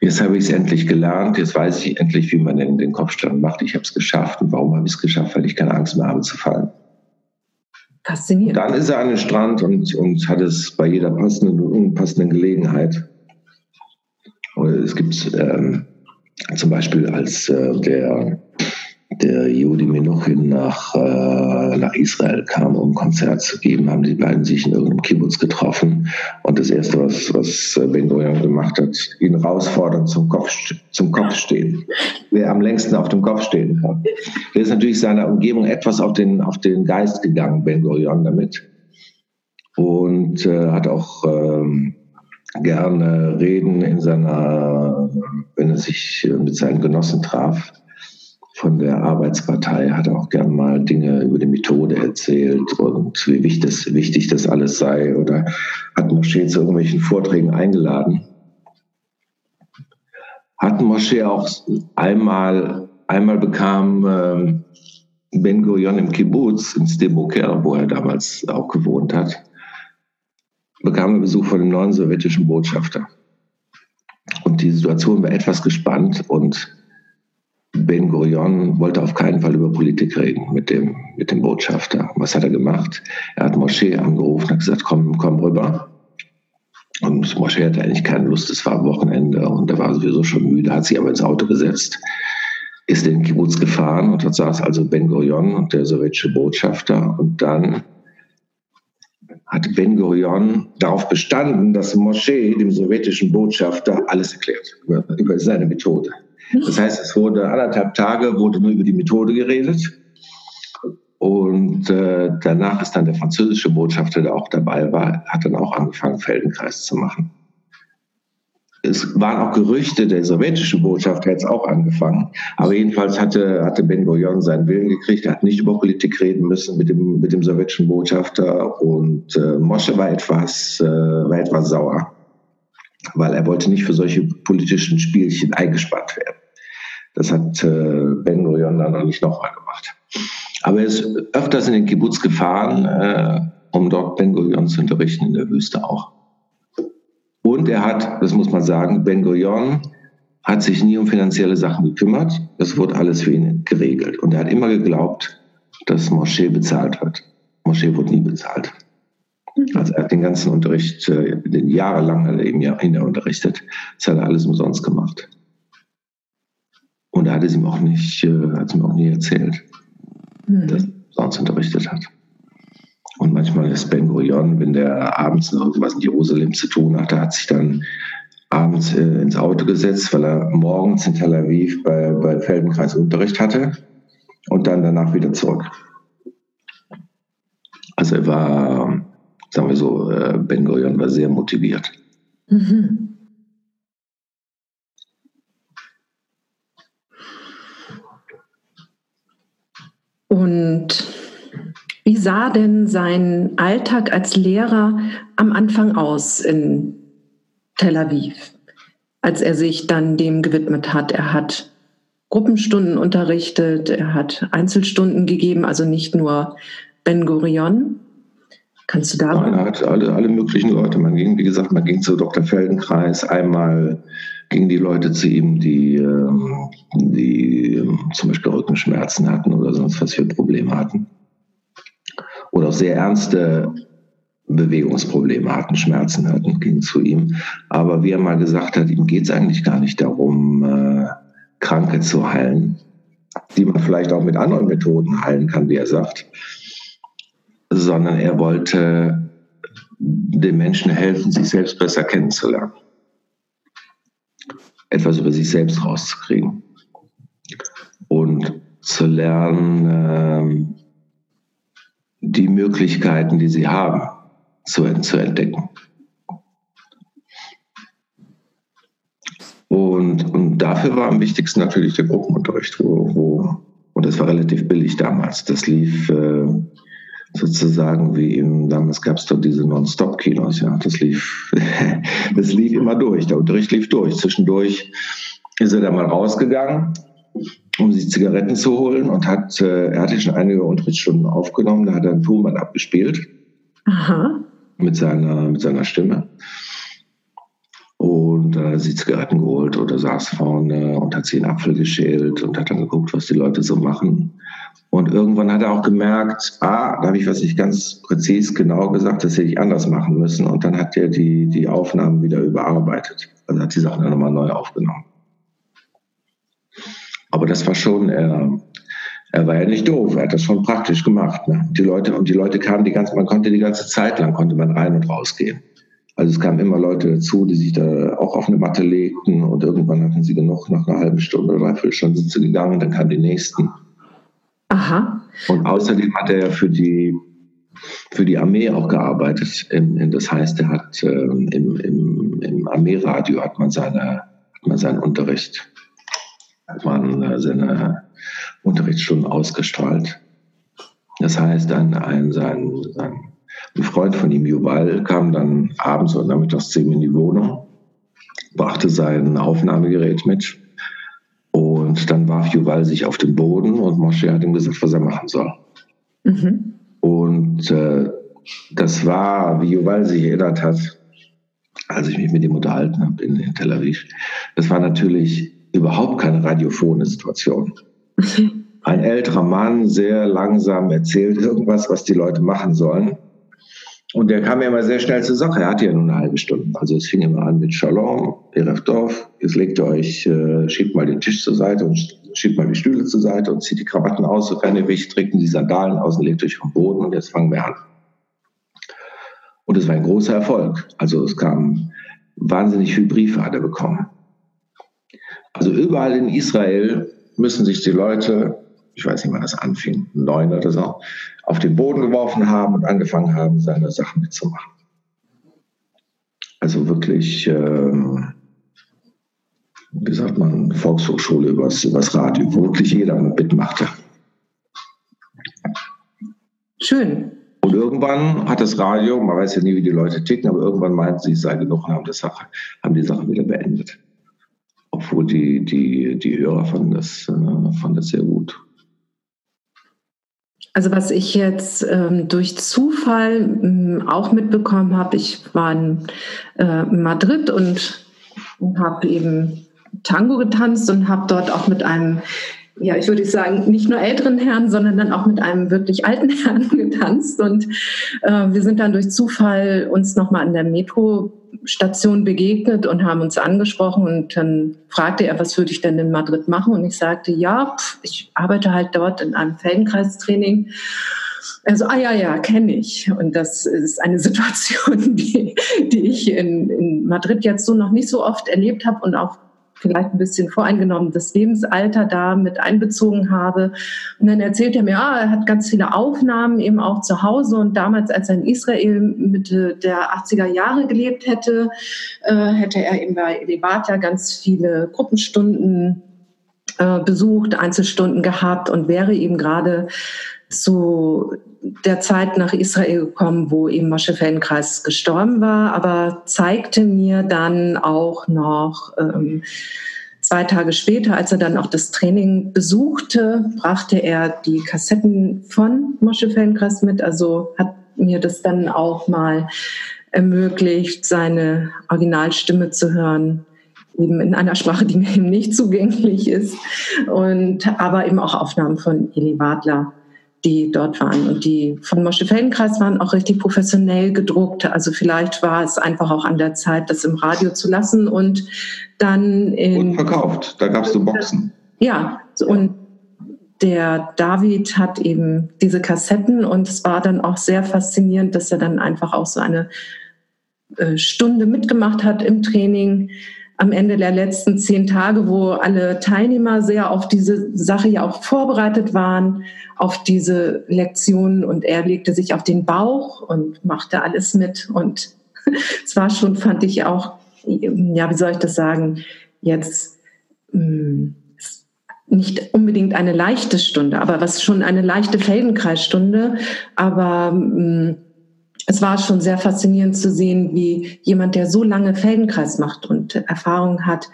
Jetzt habe ich es endlich gelernt, jetzt weiß ich endlich, wie man den, den Kopfstand macht. Ich habe es geschafft. Und warum habe ich es geschafft? Weil ich keine Angst mehr habe zu fallen. Faszinierend. Dann ist er an den Strand und, und hat es bei jeder passenden und unpassenden Gelegenheit. Es gibt ähm, zum Beispiel, als äh, der der Judi Menuchin nach, äh, nach Israel kam, um ein Konzert zu geben, haben die beiden sich in irgendeinem Kibbutz getroffen. Und das Erste, was, was Ben Gurion gemacht hat, ihn herausfordern zum, Kopf, zum Kopfstehen. Wer am längsten auf dem Kopf stehen kann. Der ist natürlich seiner Umgebung etwas auf den, auf den Geist gegangen, Ben Gurion, damit. Und äh, hat auch ähm, gerne Reden in seiner, wenn er sich mit seinen Genossen traf, von der Arbeitspartei hat auch gern mal Dinge über die Methode erzählt und wie wichtig das, wichtig das alles sei oder hat Moschee zu irgendwelchen Vorträgen eingeladen. Hat Moschee auch einmal, einmal bekam ähm, Ben Gurion im Kibbutz, in Steboker, wo er damals auch gewohnt hat, bekam er Besuch von dem neuen sowjetischen Botschafter. Und die Situation war etwas gespannt und Ben Gurion wollte auf keinen Fall über Politik reden mit dem, mit dem Botschafter. Was hat er gemacht? Er hat Moschee angerufen und gesagt, komm, komm rüber. Und Moschee hatte eigentlich keine Lust, es war Wochenende und er war sowieso schon müde, hat sich aber ins Auto gesetzt, ist in den Kibbutz gefahren und dort saß also Ben Gurion und der sowjetische Botschafter und dann hat Ben Gurion darauf bestanden, dass Moschee dem sowjetischen Botschafter alles erklärt über, über seine Methode. Das heißt, es wurde anderthalb Tage wurde nur über die Methode geredet. Und äh, danach ist dann der französische Botschafter, der auch dabei war, hat dann auch angefangen, Feldenkreis zu machen. Es waren auch Gerüchte, der sowjetische Botschafter hätte es auch angefangen. Aber jedenfalls hatte, hatte Ben Gurion seinen Willen gekriegt. Er hat nicht über Politik reden müssen mit dem, mit dem sowjetischen Botschafter. Und äh, Mosche war etwas, äh, war etwas sauer weil er wollte nicht für solche politischen Spielchen eingespannt werden. Das hat äh, Ben Gurion dann noch nicht nochmal gemacht. Aber er ist öfters in den Kibbutz gefahren, äh, um dort Ben Gurion zu unterrichten, in der Wüste auch. Und er hat, das muss man sagen, Ben Gurion hat sich nie um finanzielle Sachen gekümmert. Das wurde alles für ihn geregelt. Und er hat immer geglaubt, dass Moschee bezahlt wird. Moschee wurde nie bezahlt. Also er hat den ganzen Unterricht, äh, den jahrelang hat er eben Kinder unterrichtet. Das hat er alles umsonst gemacht. Und er hat es ihm auch nicht, äh, hat es ihm auch nie erzählt, mhm. dass er sonst unterrichtet hat. Und manchmal ist Ben Gurion, wenn der abends noch irgendwas in Jerusalem zu tun hatte, hat sich dann abends äh, ins Auto gesetzt, weil er morgens in Tel Aviv bei, bei Feldenkreis Unterricht hatte und dann danach wieder zurück. Also er war sagen wir so, äh, Ben Gurion war sehr motiviert. Mhm. Und wie sah denn sein Alltag als Lehrer am Anfang aus in Tel Aviv, als er sich dann dem gewidmet hat? Er hat Gruppenstunden unterrichtet, er hat Einzelstunden gegeben, also nicht nur Ben Gurion. Kannst du da? Man hat alle, alle möglichen Leute. Man ging, wie gesagt, man ging zu Dr. Feldenkreis. Einmal gingen die Leute zu ihm, die, ähm, die ähm, zum Beispiel Rückenschmerzen hatten oder sonst was für Probleme hatten. Oder auch sehr ernste Bewegungsprobleme hatten, Schmerzen hatten, gingen zu ihm. Aber wie er mal gesagt hat, ihm geht es eigentlich gar nicht darum, äh, Kranke zu heilen, die man vielleicht auch mit anderen Methoden heilen kann, wie er sagt sondern er wollte den Menschen helfen, sich selbst besser kennenzulernen. Etwas über sich selbst rauszukriegen. Und zu lernen, äh, die Möglichkeiten, die sie haben, zu, zu entdecken. Und, und dafür war am wichtigsten natürlich der Gruppenunterricht, wo, wo und das war relativ billig damals. Das lief äh, sozusagen wie im, damals gab es dort diese Non-Stop-Kinos, ja, das lief, das lief immer durch, der Unterricht lief durch. Zwischendurch ist er da mal rausgegangen, um sich Zigaretten zu holen und hat, äh, er hatte schon einige Unterrichtsstunden aufgenommen, da hat er ein Tonband abgespielt. Aha. Mit seiner, mit seiner Stimme. Und äh, sie Zigaretten geholt oder saß vorne und hat sich einen Apfel geschält und hat dann geguckt, was die Leute so machen. Und irgendwann hat er auch gemerkt, ah, da habe ich was nicht ganz präzis genau gesagt, das hätte ich anders machen müssen. Und dann hat er die, die Aufnahmen wieder überarbeitet. Also hat die Sachen dann nochmal neu aufgenommen. Aber das war schon, er, er war ja nicht doof, er hat das schon praktisch gemacht. Ne? Die Leute, und die Leute kamen die ganze, man konnte die ganze Zeit lang, konnte man rein und rausgehen. Also es kamen immer Leute dazu, die sich da auch auf eine Matte legten und irgendwann hatten sie genug, nach einer halben Stunde oder dreiviertel Stunde sind sie gegangen, dann kamen die nächsten. Aha. Und außerdem hat er ja für die, für die Armee auch gearbeitet. Das heißt, er hat ähm, im, im, im Armeeradio hat man seine, hat man seinen Unterricht, hat man äh, seine Unterrichtsstunden ausgestrahlt. Das heißt, ein, ein, sein, sein ein Freund von ihm, Juval, kam dann abends oder nachmittags zu ihm in die Wohnung, brachte sein Aufnahmegerät mit und dann warf Juval sich auf den Boden und Mosche hat ihm gesagt, was er machen soll. Mhm. Und äh, das war, wie Juval sich erinnert hat, als ich mich mit ihm unterhalten habe in, in Tel Aviv, das war natürlich überhaupt keine radiophone Situation. Ein älterer Mann, sehr langsam erzählt irgendwas, was die Leute machen sollen. Und der kam ja immer sehr schnell zur Sache. Er hatte ja nur eine halbe Stunde. Also es fing immer an mit Shalom, Erefdorf, jetzt legt ihr euch, äh, schiebt mal den Tisch zur Seite und schiebt mal die Stühle zur Seite und zieht die Krawatten aus, sofern ihr wichtig trägt die Sandalen aus und legt euch vom Boden und jetzt fangen wir an. Und es war ein großer Erfolg. Also es kamen wahnsinnig viele Briefe hat er bekommen. Also überall in Israel müssen sich die Leute ich weiß nicht, wann das anfing, neun oder so, auf den Boden geworfen haben und angefangen haben, seine Sachen mitzumachen. Also wirklich, ähm, wie sagt man, Volkshochschule übers, übers Radio, wo wirklich jeder mitmachte. Schön. Und irgendwann hat das Radio, man weiß ja nie, wie die Leute ticken, aber irgendwann meinten sie, es sei genug und haben, das Sache, haben die Sache wieder beendet. Obwohl die, die, die Hörer fanden das, äh, fanden das sehr gut. Also was ich jetzt ähm, durch Zufall ähm, auch mitbekommen habe, ich war in, äh, Madrid und habe eben Tango getanzt und habe dort auch mit einem, ja, ich würde sagen, nicht nur älteren Herrn, sondern dann auch mit einem wirklich alten Herrn getanzt. Und äh, wir sind dann durch Zufall uns nochmal an der Metro Station begegnet und haben uns angesprochen und dann fragte er, was würde ich denn in Madrid machen? Und ich sagte, ja, ich arbeite halt dort in einem Feldenkreistraining. Also, ah ja, ja, kenne ich. Und das ist eine Situation, die, die ich in, in Madrid jetzt so noch nicht so oft erlebt habe und auch vielleicht ein bisschen voreingenommen das Lebensalter da mit einbezogen habe. Und dann erzählt er mir, ah, er hat ganz viele Aufnahmen eben auch zu Hause und damals, als er in Israel Mitte der 80er Jahre gelebt hätte, äh, hätte er eben bei Elevator ganz viele Gruppenstunden äh, besucht, Einzelstunden gehabt und wäre eben gerade zu der Zeit nach Israel gekommen, wo eben Moshe Feldenkreis gestorben war, aber zeigte mir dann auch noch ähm, zwei Tage später, als er dann auch das Training besuchte, brachte er die Kassetten von Moshe Feldenkreis mit, also hat mir das dann auch mal ermöglicht, seine Originalstimme zu hören eben in einer Sprache, die mir eben nicht zugänglich ist und aber eben auch Aufnahmen von Eli Wadler die dort waren. Und die von Mosche Feldenkreis waren auch richtig professionell gedruckt. Also vielleicht war es einfach auch an der Zeit, das im Radio zu lassen und dann in. Und verkauft. Da gab es so Boxen. Ja, und der David hat eben diese Kassetten und es war dann auch sehr faszinierend, dass er dann einfach auch so eine äh, Stunde mitgemacht hat im Training am Ende der letzten zehn Tage, wo alle Teilnehmer sehr auf diese Sache ja auch vorbereitet waren, auf diese Lektionen und er legte sich auf den Bauch und machte alles mit. Und es war schon, fand ich auch, ja, wie soll ich das sagen, jetzt mh, hm, nicht unbedingt eine leichte Stunde, aber was schon eine leichte Feldenkreisstunde, aber mh, hm, es war schon sehr faszinierend zu sehen, wie jemand, der so lange Feldenkreis macht und Erfahrung hat,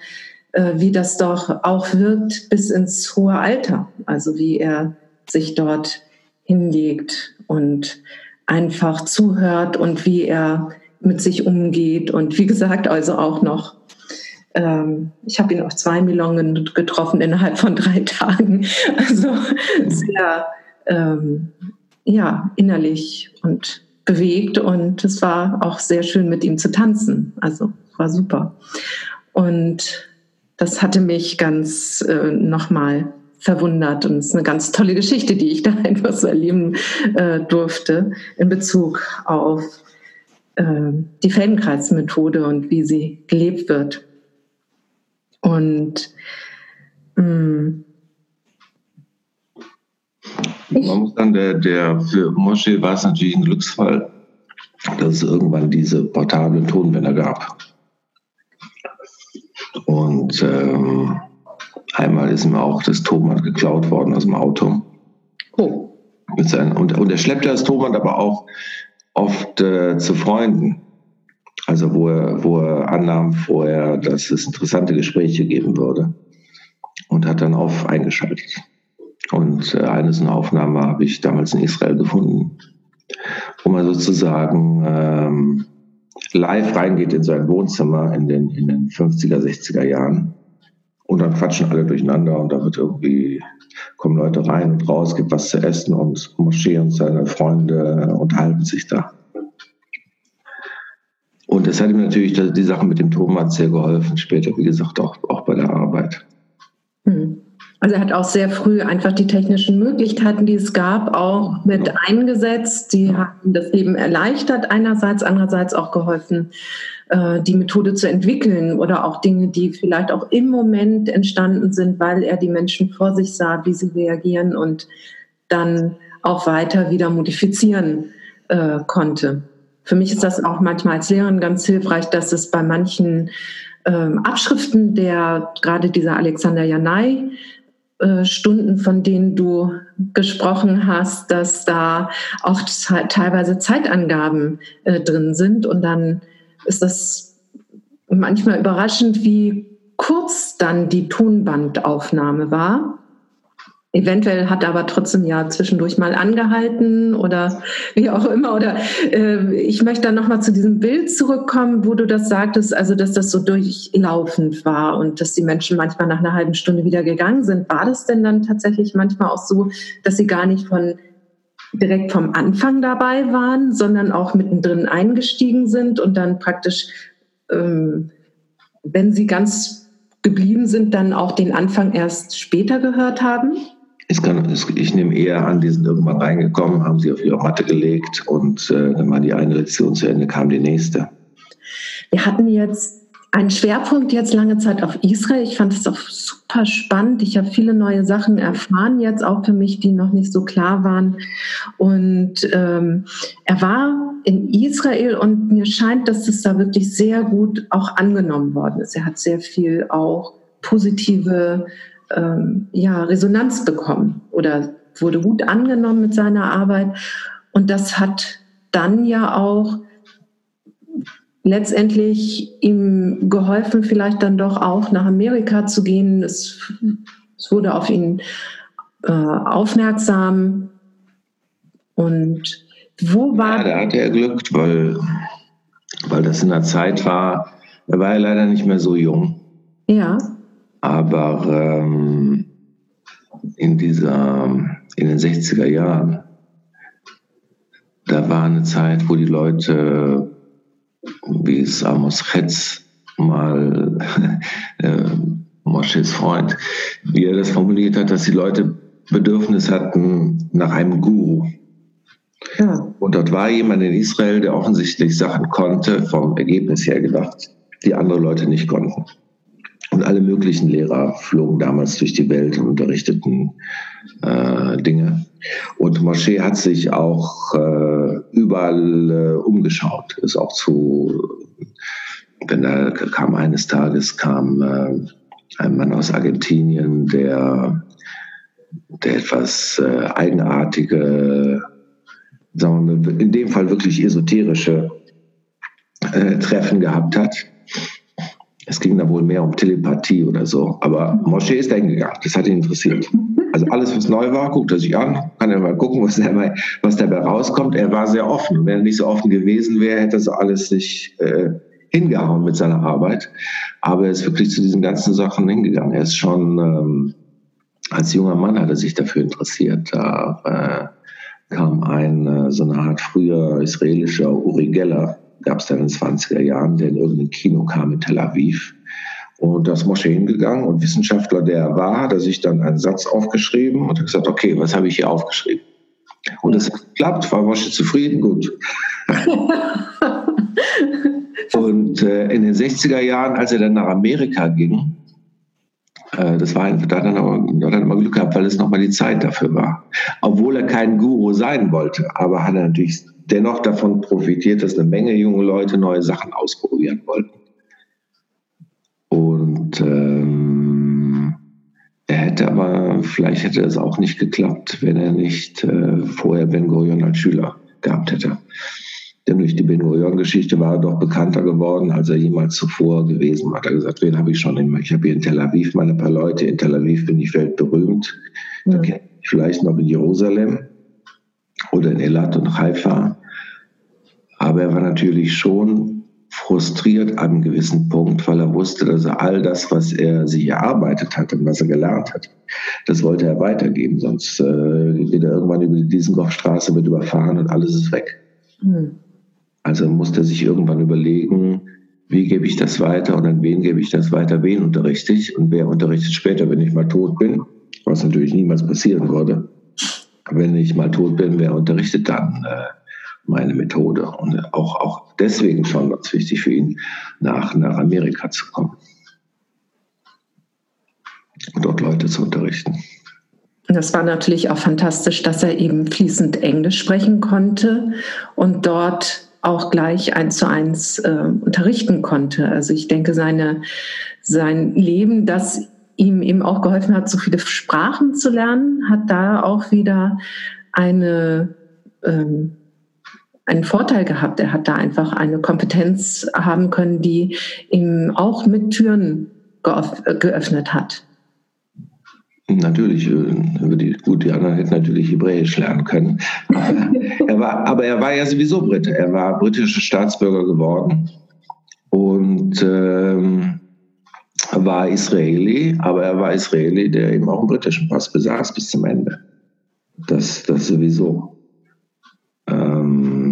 äh, wie das doch auch wirkt bis ins hohe Alter. Also wie er sich dort hinlegt und einfach zuhört und wie er mit sich umgeht. Und wie gesagt, also auch noch, ähm, ich habe ihn auf zwei Melonen getroffen innerhalb von drei Tagen. Also sehr, ähm, ja, innerlich und bewegt und es war auch sehr schön mit ihm zu tanzen. Also war super. Und das hatte mich ganz äh, nochmal verwundert. Und es ist eine ganz tolle Geschichte, die ich da einfach so erleben äh, durfte in Bezug auf äh, die Feldenkreismethode und wie sie gelebt wird. Und mh, mm, man muss sagen, der, der, für Mosche war es natürlich ein Glücksfall, dass es irgendwann diese portablen Tonbänder gab. Und ähm, einmal ist mir auch das Tonband geklaut worden aus dem Auto. Oh. Mit seinen, und, und er schleppte das Tonband aber auch oft äh, zu Freunden. Also wo er, wo er annahm vorher, dass es interessante Gespräche geben würde. Und hat dann auf eingeschaltet. Und äh, eine so eine Aufnahme habe ich damals in Israel gefunden, wo man sozusagen ähm, live reingeht in sein Wohnzimmer in den, in den 50er, 60er Jahren. Und dann quatschen alle durcheinander und da wird irgendwie, kommen Leute rein und raus, gibt was zu essen und Moschee und seine Freunde unterhalten sich da. Und das hat ihm natürlich die Sache mit dem Thomas sehr geholfen, später, wie gesagt, auch, auch bei der Arbeit. Also er hat auch sehr früh einfach die technischen Möglichkeiten, die es gab, auch mit eingesetzt. Die haben das Leben erleichtert einerseits, andererseits auch geholfen, äh, die Methode zu entwickeln oder auch Dinge, die vielleicht auch im Moment entstanden sind, weil er die Menschen vor sich sah, wie sie reagieren und dann auch weiter wieder modifizieren äh, konnte. Für mich ist das auch manchmal als Lehrerin ganz hilfreich, dass es bei manchen ähm, Abschriften der gerade dieser Alexander Janai Stunden, von denen du gesprochen hast, dass da auch teilweise Zeitangaben äh, drin sind. Und dann ist das manchmal überraschend, wie kurz dann die Tonbandaufnahme war. Eventuell hat er aber trotzdem ja zwischendurch mal angehalten oder wie auch immer. Oder äh, ich möchte dann nochmal zu diesem Bild zurückkommen, wo du das sagtest, also dass das so durchlaufend war und dass die Menschen manchmal nach einer halben Stunde wieder gegangen sind. War das denn dann tatsächlich manchmal auch so, dass sie gar nicht von direkt vom Anfang dabei waren, sondern auch mittendrin eingestiegen sind und dann praktisch, ähm, wenn sie ganz geblieben sind, dann auch den Anfang erst später gehört haben? Kann, ich nehme eher an, die sind irgendwann reingekommen, haben sie auf ihre Matte gelegt und äh, dann war die eine Lektion zu Ende, kam die nächste. Wir hatten jetzt einen Schwerpunkt jetzt lange Zeit auf Israel. Ich fand es auch super spannend. Ich habe viele neue Sachen erfahren jetzt auch für mich, die noch nicht so klar waren. Und ähm, er war in Israel und mir scheint, dass es da wirklich sehr gut auch angenommen worden ist. Er hat sehr viel auch positive ähm, ja, Resonanz bekommen oder wurde gut angenommen mit seiner Arbeit. Und das hat dann ja auch letztendlich ihm geholfen, vielleicht dann doch auch nach Amerika zu gehen. Es, es wurde auf ihn äh, aufmerksam. Und wo war. Ja, da hatte er Glück, weil, weil das in der Zeit war, er war ja leider nicht mehr so jung. Ja. Aber ähm, in dieser, in den 60er Jahren, da war eine Zeit, wo die Leute, wie es Amos Chetz mal, äh, Mosches Freund, wie er das formuliert hat, dass die Leute Bedürfnis hatten nach einem Guru. Ja. Und dort war jemand in Israel, der offensichtlich Sachen konnte, vom Ergebnis her gedacht, die andere Leute nicht konnten. Und alle möglichen Lehrer flogen damals durch die Welt und unterrichteten äh, Dinge. Und Moschee hat sich auch äh, überall äh, umgeschaut. Ist auch zu, wenn da kam eines Tages kam äh, ein Mann aus Argentinien, der, der etwas äh, eigenartige, sagen wir mal, in dem Fall wirklich esoterische äh, Treffen gehabt hat es ging da wohl mehr um Telepathie oder so. Aber Moshe ist da hingegangen. Das hat ihn interessiert. Also alles, was neu war, guckt er sich an, kann er mal gucken, was dabei, was dabei rauskommt. Er war sehr offen. Wenn er nicht so offen gewesen wäre, hätte er so alles sich äh, hingehauen mit seiner Arbeit. Aber er ist wirklich zu diesen ganzen Sachen hingegangen. Er ist schon ähm, als junger Mann hat er sich dafür interessiert. Da äh, kam ein äh, so eine Art früher israelischer Uri Geller gab es dann in den 20er Jahren, der in irgendein Kino kam in Tel Aviv Und das Mosche hingegangen und Wissenschaftler, der er war, hat er sich dann einen Satz aufgeschrieben und hat gesagt, okay, was habe ich hier aufgeschrieben? Und es hat geklappt, war Mosche zufrieden, gut. und äh, in den 60er Jahren, als er dann nach Amerika ging, äh, das war da hat er, noch, hat er mal Glück gehabt, weil es nochmal die Zeit dafür war. Obwohl er kein Guru sein wollte, aber hat er natürlich dennoch davon profitiert, dass eine Menge junge Leute neue Sachen ausprobieren wollten. Und ähm, er hätte aber, vielleicht hätte es auch nicht geklappt, wenn er nicht äh, vorher Ben Gurion als Schüler gehabt hätte. Denn durch die Ben Gurion-Geschichte war er doch bekannter geworden, als er jemals zuvor gewesen war. Hat er gesagt, wen habe ich schon immer? Ich habe hier in Tel Aviv meine paar Leute. In Tel Aviv bin ich weltberühmt. Ja. Da kenne ich vielleicht noch in Jerusalem oder in Elat und Haifa. Aber er war natürlich schon frustriert an einem gewissen Punkt, weil er wusste, dass er all das, was er sich erarbeitet hat und was er gelernt hat, das wollte er weitergeben. Sonst äh, geht er irgendwann über die Dizengoffstraße, wird überfahren und alles ist weg. Mhm. Also musste er sich irgendwann überlegen, wie gebe ich das weiter und an wen gebe ich das weiter, wen unterrichte ich und wer unterrichtet später, wenn ich mal tot bin, was natürlich niemals passieren würde. Wenn ich mal tot bin, wer unterrichtet dann äh, meine Methode? Und auch, auch deswegen schon ganz wichtig für ihn, nach, nach Amerika zu kommen und dort Leute zu unterrichten. Das war natürlich auch fantastisch, dass er eben fließend Englisch sprechen konnte und dort auch gleich eins zu eins äh, unterrichten konnte. Also ich denke, seine, sein Leben, das ihm eben auch geholfen hat, so viele Sprachen zu lernen, hat da auch wieder eine, ähm, einen Vorteil gehabt. Er hat da einfach eine Kompetenz haben können, die ihm auch mit Türen geöffnet hat. Natürlich, äh, die, gut, die anderen hätten natürlich Hebräisch lernen können. er war, aber er war ja sowieso Brite. Er war britischer Staatsbürger geworden und ähm, war Israeli, aber er war Israeli, der eben auch einen britischen Pass besaß bis zum Ende. Das, das sowieso. Ähm,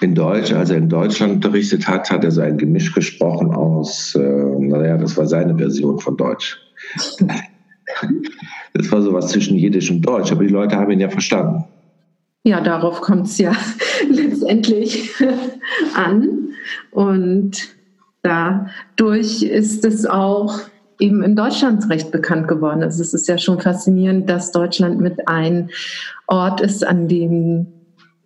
in Deutsch, als er in Deutschland unterrichtet hat, hat er so ein Gemisch gesprochen aus, äh, naja, das war seine Version von Deutsch. Das war sowas zwischen Jiddisch und Deutsch, aber die Leute haben ihn ja verstanden. Ja, darauf kommt es ja letztendlich an. Und dadurch ist es auch eben in Deutschland recht bekannt geworden. Also es ist ja schon faszinierend, dass Deutschland mit ein Ort ist, an dem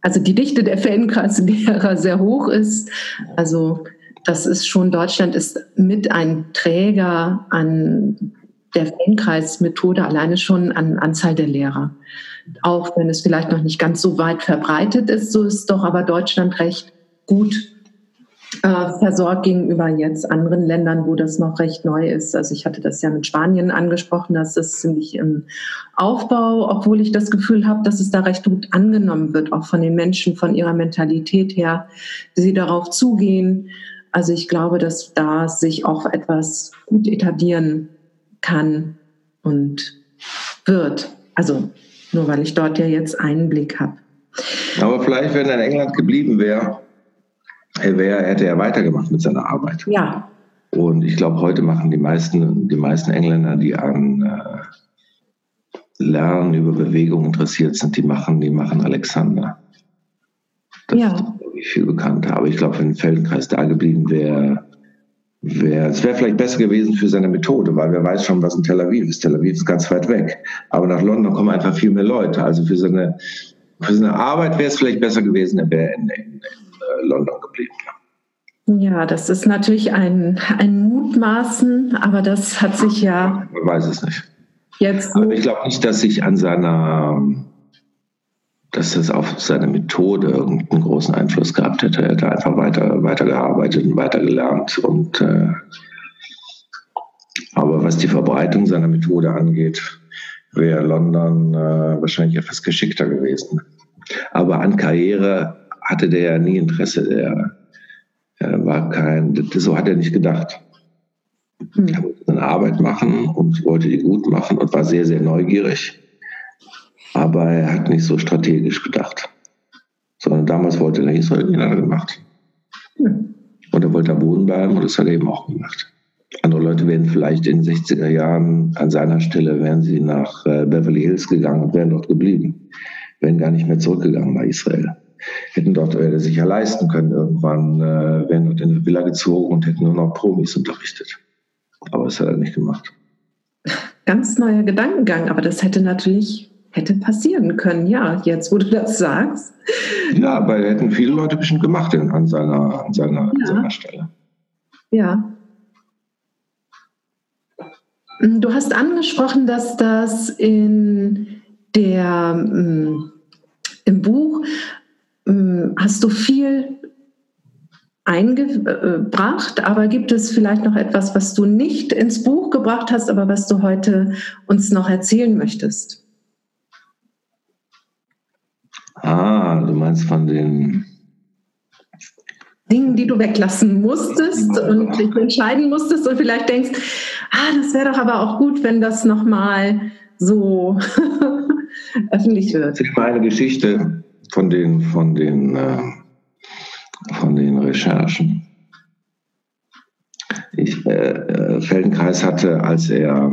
also die Dichte der Feldenkreislehrer sehr hoch ist. Also das ist schon, Deutschland ist mit ein Träger an der Feldenkreismethode alleine schon an Anzahl der Lehrer. Auch wenn es vielleicht noch nicht ganz so weit verbreitet ist, so ist doch aber Deutschland recht gut äh, versorgt gegenüber jetzt anderen Ländern, wo das noch recht neu ist. Also ich hatte das ja mit Spanien angesprochen, das ist ziemlich im Aufbau, obwohl ich das Gefühl habe, dass es da recht gut angenommen wird, auch von den Menschen, von ihrer Mentalität her, wie sie darauf zugehen. Also ich glaube, dass da sich auch etwas gut etablieren kann und wird. Also nur weil ich dort ja jetzt einen Blick habe. Aber vielleicht, wenn er in England geblieben wäre, er wär, hätte er weitergemacht mit seiner Arbeit. Ja. Und ich glaube, heute machen die meisten, die meisten Engländer, die an äh, Lernen über Bewegung interessiert sind, die machen, die machen Alexander. Das ja. ist viel bekannter. Aber ich glaube, wenn Feldenkreis da geblieben wäre, Wär, es wäre vielleicht besser gewesen für seine Methode, weil wer weiß schon, was in Tel Aviv ist. Tel Aviv ist ganz weit weg. Aber nach London kommen einfach viel mehr Leute. Also für seine, für seine Arbeit wäre es vielleicht besser gewesen, er wäre in, in, London geblieben. Ja, das ist natürlich ein, ein Mutmaßen, aber das hat sich ja. Man weiß es nicht. Jetzt aber ich glaube nicht, dass sich an seiner dass das auf seine Methode irgendeinen großen Einfluss gehabt hätte. Er hätte einfach weiter, weiter gearbeitet und weiter gelernt. Und, äh, aber was die Verbreitung seiner Methode angeht, wäre London äh, wahrscheinlich etwas geschickter gewesen. Aber an Karriere hatte der ja nie Interesse. Der, der war kein, so hat er nicht gedacht. Hm. Er wollte seine Arbeit machen und wollte die gut machen und war sehr, sehr neugierig aber er hat nicht so strategisch gedacht. Sondern damals wollte er Israel, den hat er gemacht. Hm. Und er wollte am Boden bleiben und das hat er eben auch gemacht. Andere Leute wären vielleicht in den 60er Jahren an seiner Stelle, wären sie nach äh, Beverly Hills gegangen und wären dort geblieben, wären gar nicht mehr zurückgegangen nach Israel. Hätten dort äh, sicher leisten können, irgendwann äh, wären dort in eine Villa gezogen und hätten nur noch Promis unterrichtet. Aber das hat er nicht gemacht. Ganz neuer Gedankengang, aber das hätte natürlich hätte passieren können, ja, jetzt wo du das sagst. Ja, aber hätten viele Leute bestimmt gemacht an seiner, an seiner, ja. an seiner Stelle. Ja. Du hast angesprochen, dass das in der, mm, im Buch mm, hast du viel eingebracht, aber gibt es vielleicht noch etwas, was du nicht ins Buch gebracht hast, aber was du heute uns noch erzählen möchtest? Ah, du meinst von den Dingen, die du weglassen musstest und dich entscheiden musstest und vielleicht denkst, ah, das wäre doch aber auch gut, wenn das nochmal so öffentlich wird. Das ist meine Geschichte von den, von den, äh, von den Recherchen. Ich, äh, äh Feldenkreis hatte, als er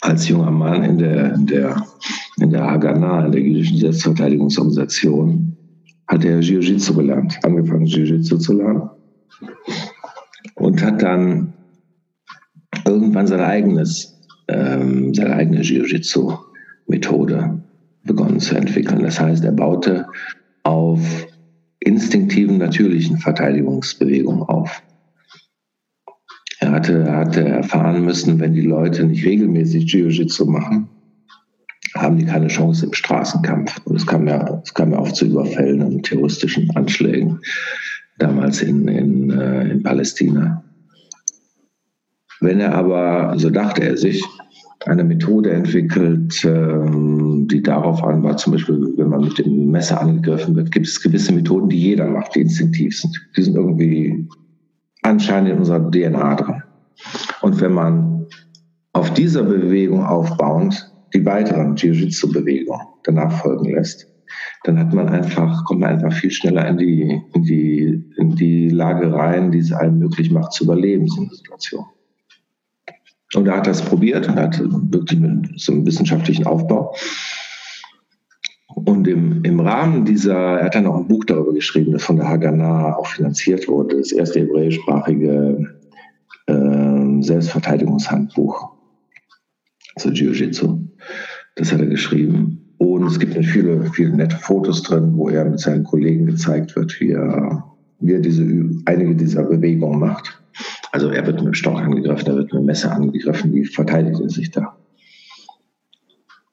als junger Mann in der, in der, in der Haganah, in der jüdischen Selbstverteidigungsorganisation, hat er Jiu-Jitsu gelernt, angefangen Jiu-Jitsu zu lernen und hat dann irgendwann sein eigenes, ähm, seine eigene Jiu-Jitsu-Methode begonnen zu entwickeln. Das heißt, er baute auf instinktiven, natürlichen Verteidigungsbewegungen auf. Er hatte, hatte erfahren müssen, wenn die Leute nicht regelmäßig Jiu-Jitsu machen, haben die keine Chance im Straßenkampf. Und es kam ja, es kam ja oft zu Überfällen und terroristischen Anschlägen, damals in, in, äh, in Palästina. Wenn er aber, so dachte er sich, eine Methode entwickelt, ähm, die darauf an war, zum Beispiel, wenn man mit dem Messer angegriffen wird, gibt es gewisse Methoden, die jeder macht, die instinktiv sind. Die sind irgendwie anscheinend in unserer DNA drin. Und wenn man auf dieser Bewegung aufbauend die weiteren Jiu-Jitsu-Bewegungen danach folgen lässt, dann hat man einfach, kommt man einfach viel schneller in die, in die, in die Lage rein, die es einem möglich macht, zu überleben, so eine Situation. Und er hat das probiert und hat wirklich mit so einem wissenschaftlichen Aufbau. Und im, im Rahmen dieser, er hat dann auch ein Buch darüber geschrieben, das von der Haganah auch finanziert wurde, das erste hebräischsprachige äh, Selbstverteidigungshandbuch, also Jiu-Jitsu. Das hat er geschrieben. Und es gibt viele, viele nette Fotos drin, wo er mit seinen Kollegen gezeigt wird, wie er, wie er diese, einige dieser Bewegungen macht. Also er wird mit dem Stock angegriffen, er wird mit dem Messer angegriffen, wie verteidigt er sich da?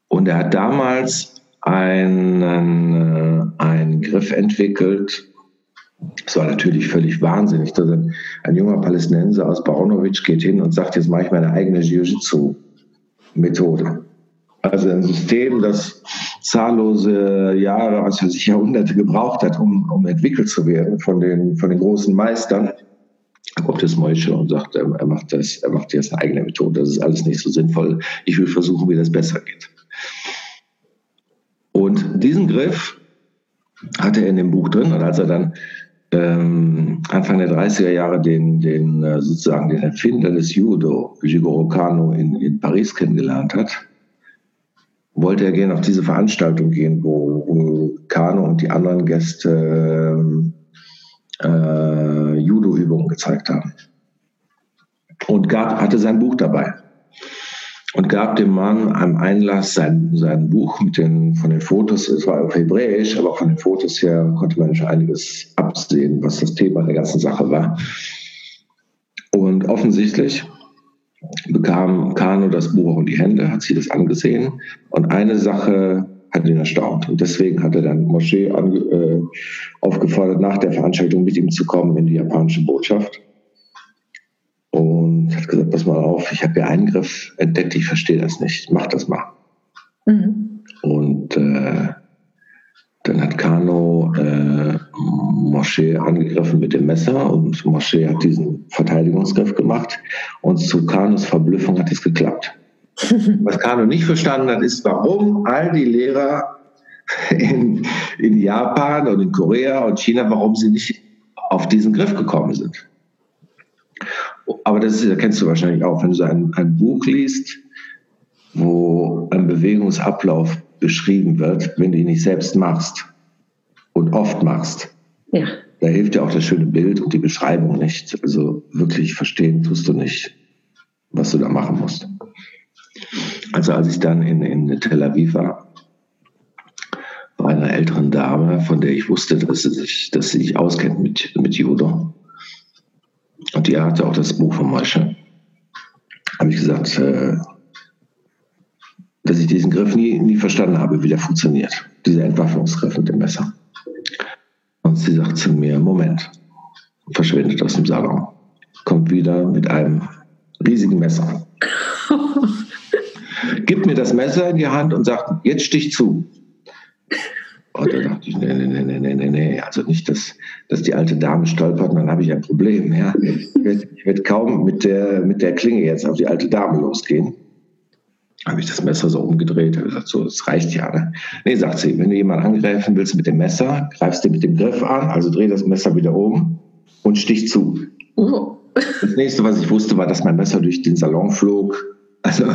Und er hat damals einen, äh, einen Griff entwickelt. Das war natürlich völlig wahnsinnig. Ein junger Palästinenser aus Baronovic geht hin und sagt, jetzt mache ich meine eigene Jiu-Jitsu-Methode. Also ein System, das zahllose Jahre, also sich Jahrhunderte gebraucht hat, um, um entwickelt zu werden von den, von den großen Meistern. Kommt das Mäusche und sagt, er macht das, er macht jetzt eine eigene Methode. Das ist alles nicht so sinnvoll. Ich will versuchen, wie das besser geht. Und diesen Griff hatte er in dem Buch drin. Und als er dann ähm, Anfang der 30er Jahre den, den äh, sozusagen den Erfinder des Judo, Jigoro Kano, in, in Paris kennengelernt hat, wollte er gerne auf diese Veranstaltung gehen, wo, wo Kano und die anderen Gäste äh, Judo-Übungen gezeigt haben. Und gab, hatte sein Buch dabei und gab dem Mann am Einlass sein, sein Buch mit den, von den Fotos, es war auf Hebräisch, aber von den Fotos her konnte man schon einiges absehen, was das Thema der ganzen Sache war. Und offensichtlich bekam Kano das Buch in die Hände, hat sich das angesehen und eine Sache hat ihn erstaunt. Und deswegen hat er dann Moschee äh, aufgefordert, nach der Veranstaltung mit ihm zu kommen in die japanische Botschaft und hat gesagt, pass mal auf, ich habe hier einen Griff entdeckt, ich verstehe das nicht, mach das mal. Mhm. Und äh, dann hat Kano äh, Moschee angegriffen mit dem Messer und Moschee hat diesen Verteidigungsgriff gemacht und zu Kanos Verblüffung hat es geklappt. Was Kano nicht verstanden hat, ist, warum all die Lehrer in, in Japan und in Korea und China, warum sie nicht auf diesen Griff gekommen sind. Aber das, ist, das kennst du wahrscheinlich auch, wenn du so ein, ein Buch liest, wo ein Bewegungsablauf beschrieben wird, wenn du ihn nicht selbst machst und oft machst. Ja. Da hilft dir auch das schöne Bild und die Beschreibung nicht. Also wirklich verstehen tust du nicht, was du da machen musst. Also als ich dann in, in Tel Aviv war, bei einer älteren Dame, von der ich wusste, dass sie sich, dass sie sich auskennt mit, mit Judo. Und die hatte auch das Buch von Mosche. Habe ich gesagt, äh, dass ich diesen Griff nie, nie verstanden habe, wie der funktioniert. Dieser Entwaffnungsgriff mit dem Messer. Und sie sagt zu mir, Moment, verschwindet aus dem Salon, kommt wieder mit einem riesigen Messer. Gibt mir das Messer in die Hand und sagt, jetzt stich zu. Und da dachte ich, nee, nee, nee, nee, nee, nee, also nicht, dass, dass die alte Dame stolpert dann habe ich ein Problem. Ja? Ich werde werd kaum mit der, mit der Klinge jetzt auf die alte Dame losgehen habe ich das Messer so umgedreht, habe gesagt, so, das reicht ja. Ne? Nee, sagt sie, wenn du jemanden angreifen willst mit dem Messer, greifst du mit dem Griff an, also dreh das Messer wieder um und stich zu. Oh. Das nächste, was ich wusste, war, dass mein Messer durch den Salon flog. Also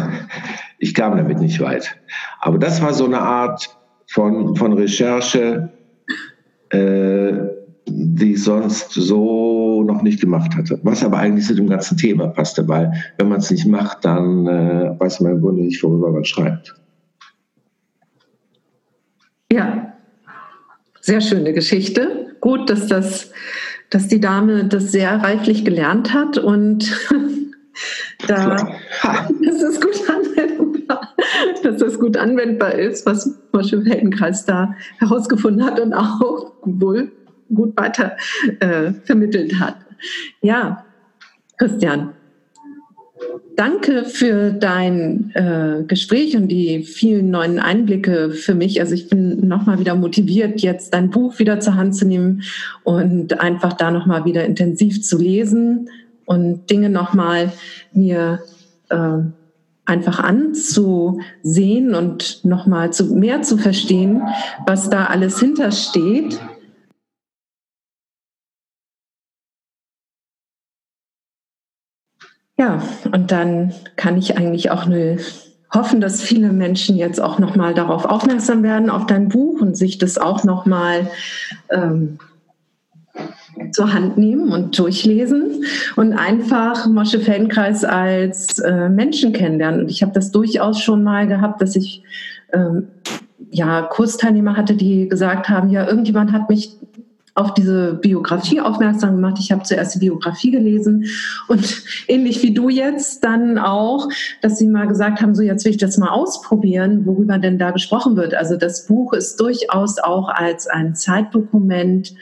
ich kam damit nicht weit. Aber das war so eine Art von, von Recherche, äh, die ich sonst so noch nicht gemacht hatte. Was aber eigentlich zu dem ganzen Thema passte, weil wenn man es nicht macht, dann äh, weiß man im Grunde nicht, worüber man schreibt. Ja, sehr schöne Geschichte. Gut, dass, das, dass die Dame das sehr reiflich gelernt hat und da, dass es gut anwendbar, dass das gut anwendbar ist, was Mosche Feldenkreis da herausgefunden hat und auch wohl gut weiter äh, vermittelt hat. Ja, Christian, danke für dein äh, Gespräch und die vielen neuen Einblicke für mich. Also ich bin nochmal wieder motiviert, jetzt dein Buch wieder zur Hand zu nehmen und einfach da nochmal wieder intensiv zu lesen und Dinge nochmal mir äh, einfach anzusehen und nochmal zu, mehr zu verstehen, was da alles hintersteht. Ja, und dann kann ich eigentlich auch nur hoffen, dass viele Menschen jetzt auch nochmal darauf aufmerksam werden, auf dein Buch und sich das auch nochmal ähm, zur Hand nehmen und durchlesen und einfach Mosche Feldenkreis als äh, Menschen kennenlernen. Und ich habe das durchaus schon mal gehabt, dass ich ähm, ja Kursteilnehmer hatte, die gesagt haben, ja, irgendjemand hat mich auf diese Biografie aufmerksam gemacht. Ich habe zuerst die Biografie gelesen und ähnlich wie du jetzt dann auch, dass sie mal gesagt haben, so jetzt will ich das mal ausprobieren, worüber denn da gesprochen wird. Also das Buch ist durchaus auch als ein Zeitdokument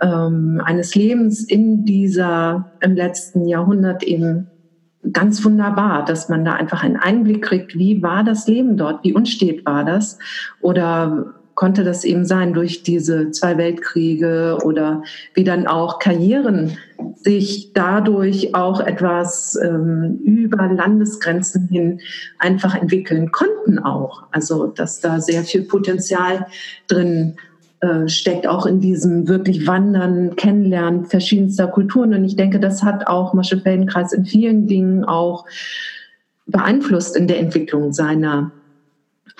ähm, eines Lebens in dieser im letzten Jahrhundert eben ganz wunderbar, dass man da einfach einen Einblick kriegt, wie war das Leben dort, wie unstet war das oder konnte das eben sein durch diese zwei Weltkriege oder wie dann auch Karrieren sich dadurch auch etwas ähm, über Landesgrenzen hin einfach entwickeln konnten auch. Also dass da sehr viel Potenzial drin äh, steckt, auch in diesem wirklich Wandern, Kennenlernen verschiedenster Kulturen. Und ich denke, das hat auch Mosche Feldenkreis in vielen Dingen auch beeinflusst in der Entwicklung seiner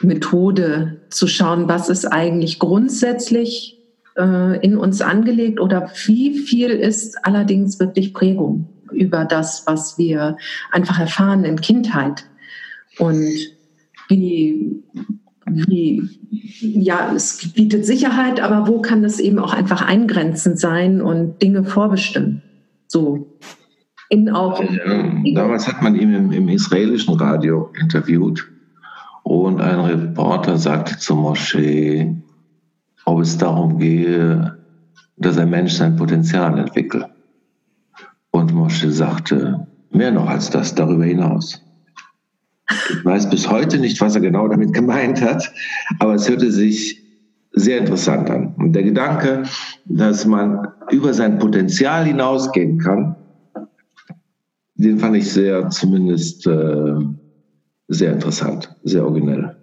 Methode zu schauen, was ist eigentlich grundsätzlich äh, in uns angelegt oder wie viel ist allerdings wirklich Prägung über das, was wir einfach erfahren in Kindheit und wie, wie, ja, es bietet Sicherheit, aber wo kann es eben auch einfach eingrenzend sein und Dinge vorbestimmen? So. In auch. Ja, damals hat man ihn im, im israelischen Radio interviewt und ein Reporter sagte zur Moschee, ob es darum gehe, dass ein Mensch sein Potenzial entwickelt. Und Moschee sagte, mehr noch als das, darüber hinaus. Ich weiß bis heute nicht, was er genau damit gemeint hat, aber es hörte sich sehr interessant an. Und der Gedanke, dass man über sein Potenzial hinausgehen kann, den fand ich sehr zumindest äh, sehr interessant, sehr originell.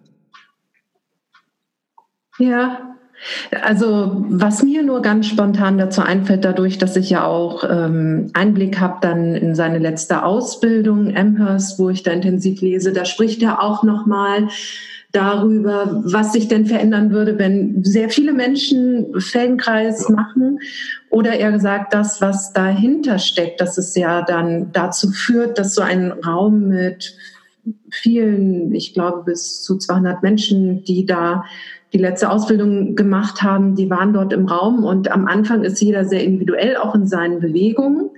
Ja, Also was mir nur ganz spontan dazu einfällt, dadurch, dass ich ja auch ähm, Einblick habe dann in seine letzte Ausbildung, Amherst, wo ich da intensiv lese, da spricht er auch nochmal darüber, was sich denn verändern würde, wenn sehr viele Menschen Feldenkreis machen. Oder eher gesagt, das, was dahinter steckt, dass es ja dann dazu führt, dass so ein Raum mit vielen, ich glaube bis zu 200 Menschen, die da die letzte Ausbildung gemacht haben, die waren dort im Raum und am Anfang ist jeder sehr individuell auch in seinen Bewegungen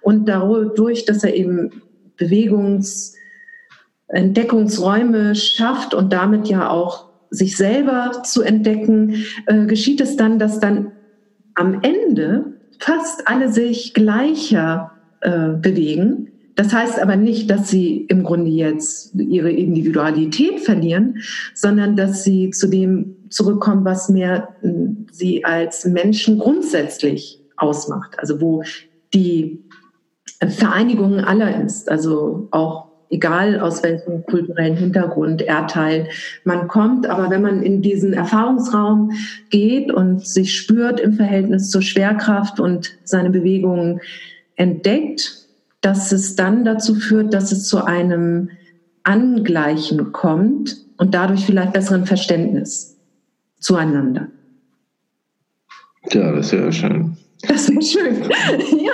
und dadurch, dass er eben Bewegungs Entdeckungsräume schafft und damit ja auch sich selber zu entdecken, äh, geschieht es dann, dass dann am Ende fast alle sich gleicher äh, bewegen. Das heißt aber nicht, dass sie im Grunde jetzt ihre Individualität verlieren, sondern dass sie zu dem zurückkommen, was mehr äh, sie als Menschen grundsätzlich ausmacht. Also wo die Vereinigung aller ist, also auch egal aus welchem kulturellen Hintergrund, Erdteil man kommt. Aber wenn man in diesen Erfahrungsraum geht und sich spürt im Verhältnis zur Schwerkraft und seine Bewegungen entdeckt, dass es dann dazu führt, dass es zu einem Angleichen kommt und dadurch vielleicht besseren Verständnis zueinander. Ja, das wäre schön. Das wäre schön. ja,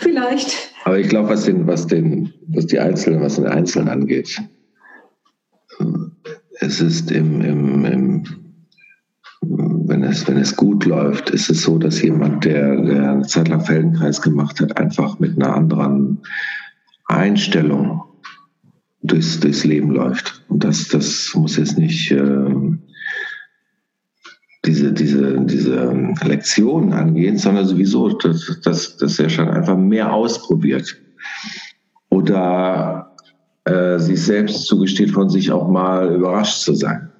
vielleicht. Aber ich glaube, was den, was den, was die Einzelnen, was den Einzelnen angeht, es ist im, im, im wenn es, wenn es gut läuft, ist es so, dass jemand, der, der eine Zeit lang Feldenkreis gemacht hat, einfach mit einer anderen Einstellung durchs, durchs Leben läuft. Und das, das muss jetzt nicht äh, diese, diese, diese Lektionen angehen, sondern sowieso, dass, dass, dass er schon einfach mehr ausprobiert. Oder äh, sich selbst zugesteht, von sich auch mal überrascht zu sein.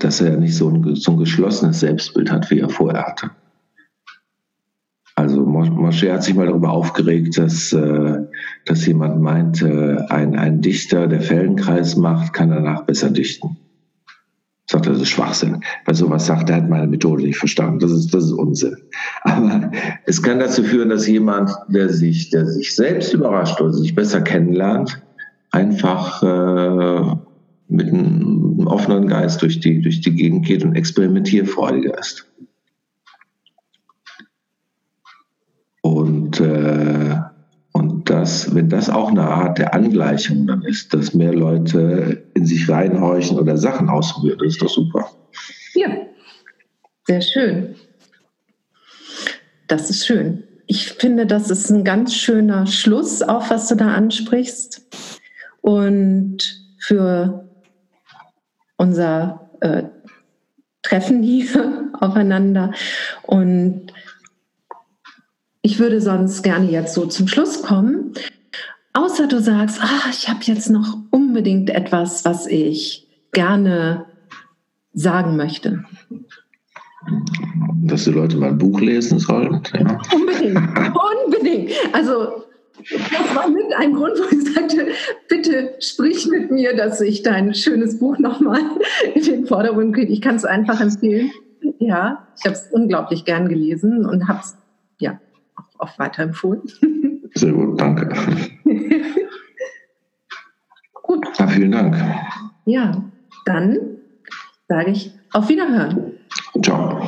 Dass er nicht so ein, so ein geschlossenes Selbstbild hat, wie er vorher hatte. Also Moshe hat sich mal darüber aufgeregt, dass, äh, dass jemand meinte, ein, ein Dichter, der Feldenkreis macht, kann danach besser dichten sagt das ist Schwachsinn. Wer sowas sagt, der hat meine Methode nicht verstanden. Das ist, das ist Unsinn. Aber es kann dazu führen, dass jemand, der sich, der sich selbst überrascht oder sich besser kennenlernt, einfach äh, mit einem offenen Geist durch die, durch die Gegend geht und experimentierfreudiger ist. Und äh, und das, wenn das auch eine Art der Angleichung dann ist, dass mehr Leute in sich reinhorchen oder Sachen ausprobieren, das ist doch super. Ja, sehr schön. Das ist schön. Ich finde, das ist ein ganz schöner Schluss, auch was du da ansprichst. Und für unser äh, Treffen hier aufeinander. Und ich würde sonst gerne jetzt so zum Schluss kommen. Außer du sagst, ah, ich habe jetzt noch unbedingt etwas, was ich gerne sagen möchte. Dass die Leute mal ein Buch lesen sollen. Ja. Unbedingt, unbedingt. Also das war mit ein Grund, wo ich sagte, bitte sprich mit mir, dass ich dein schönes Buch nochmal in den Vordergrund kriege. Ich kann es einfach empfehlen. Ja, ich habe es unglaublich gern gelesen und habe es ja oft weiterempfohlen. Sehr gut, danke. gut. Ja, vielen Dank. Ja, dann sage ich auf Wiederhören. Ciao.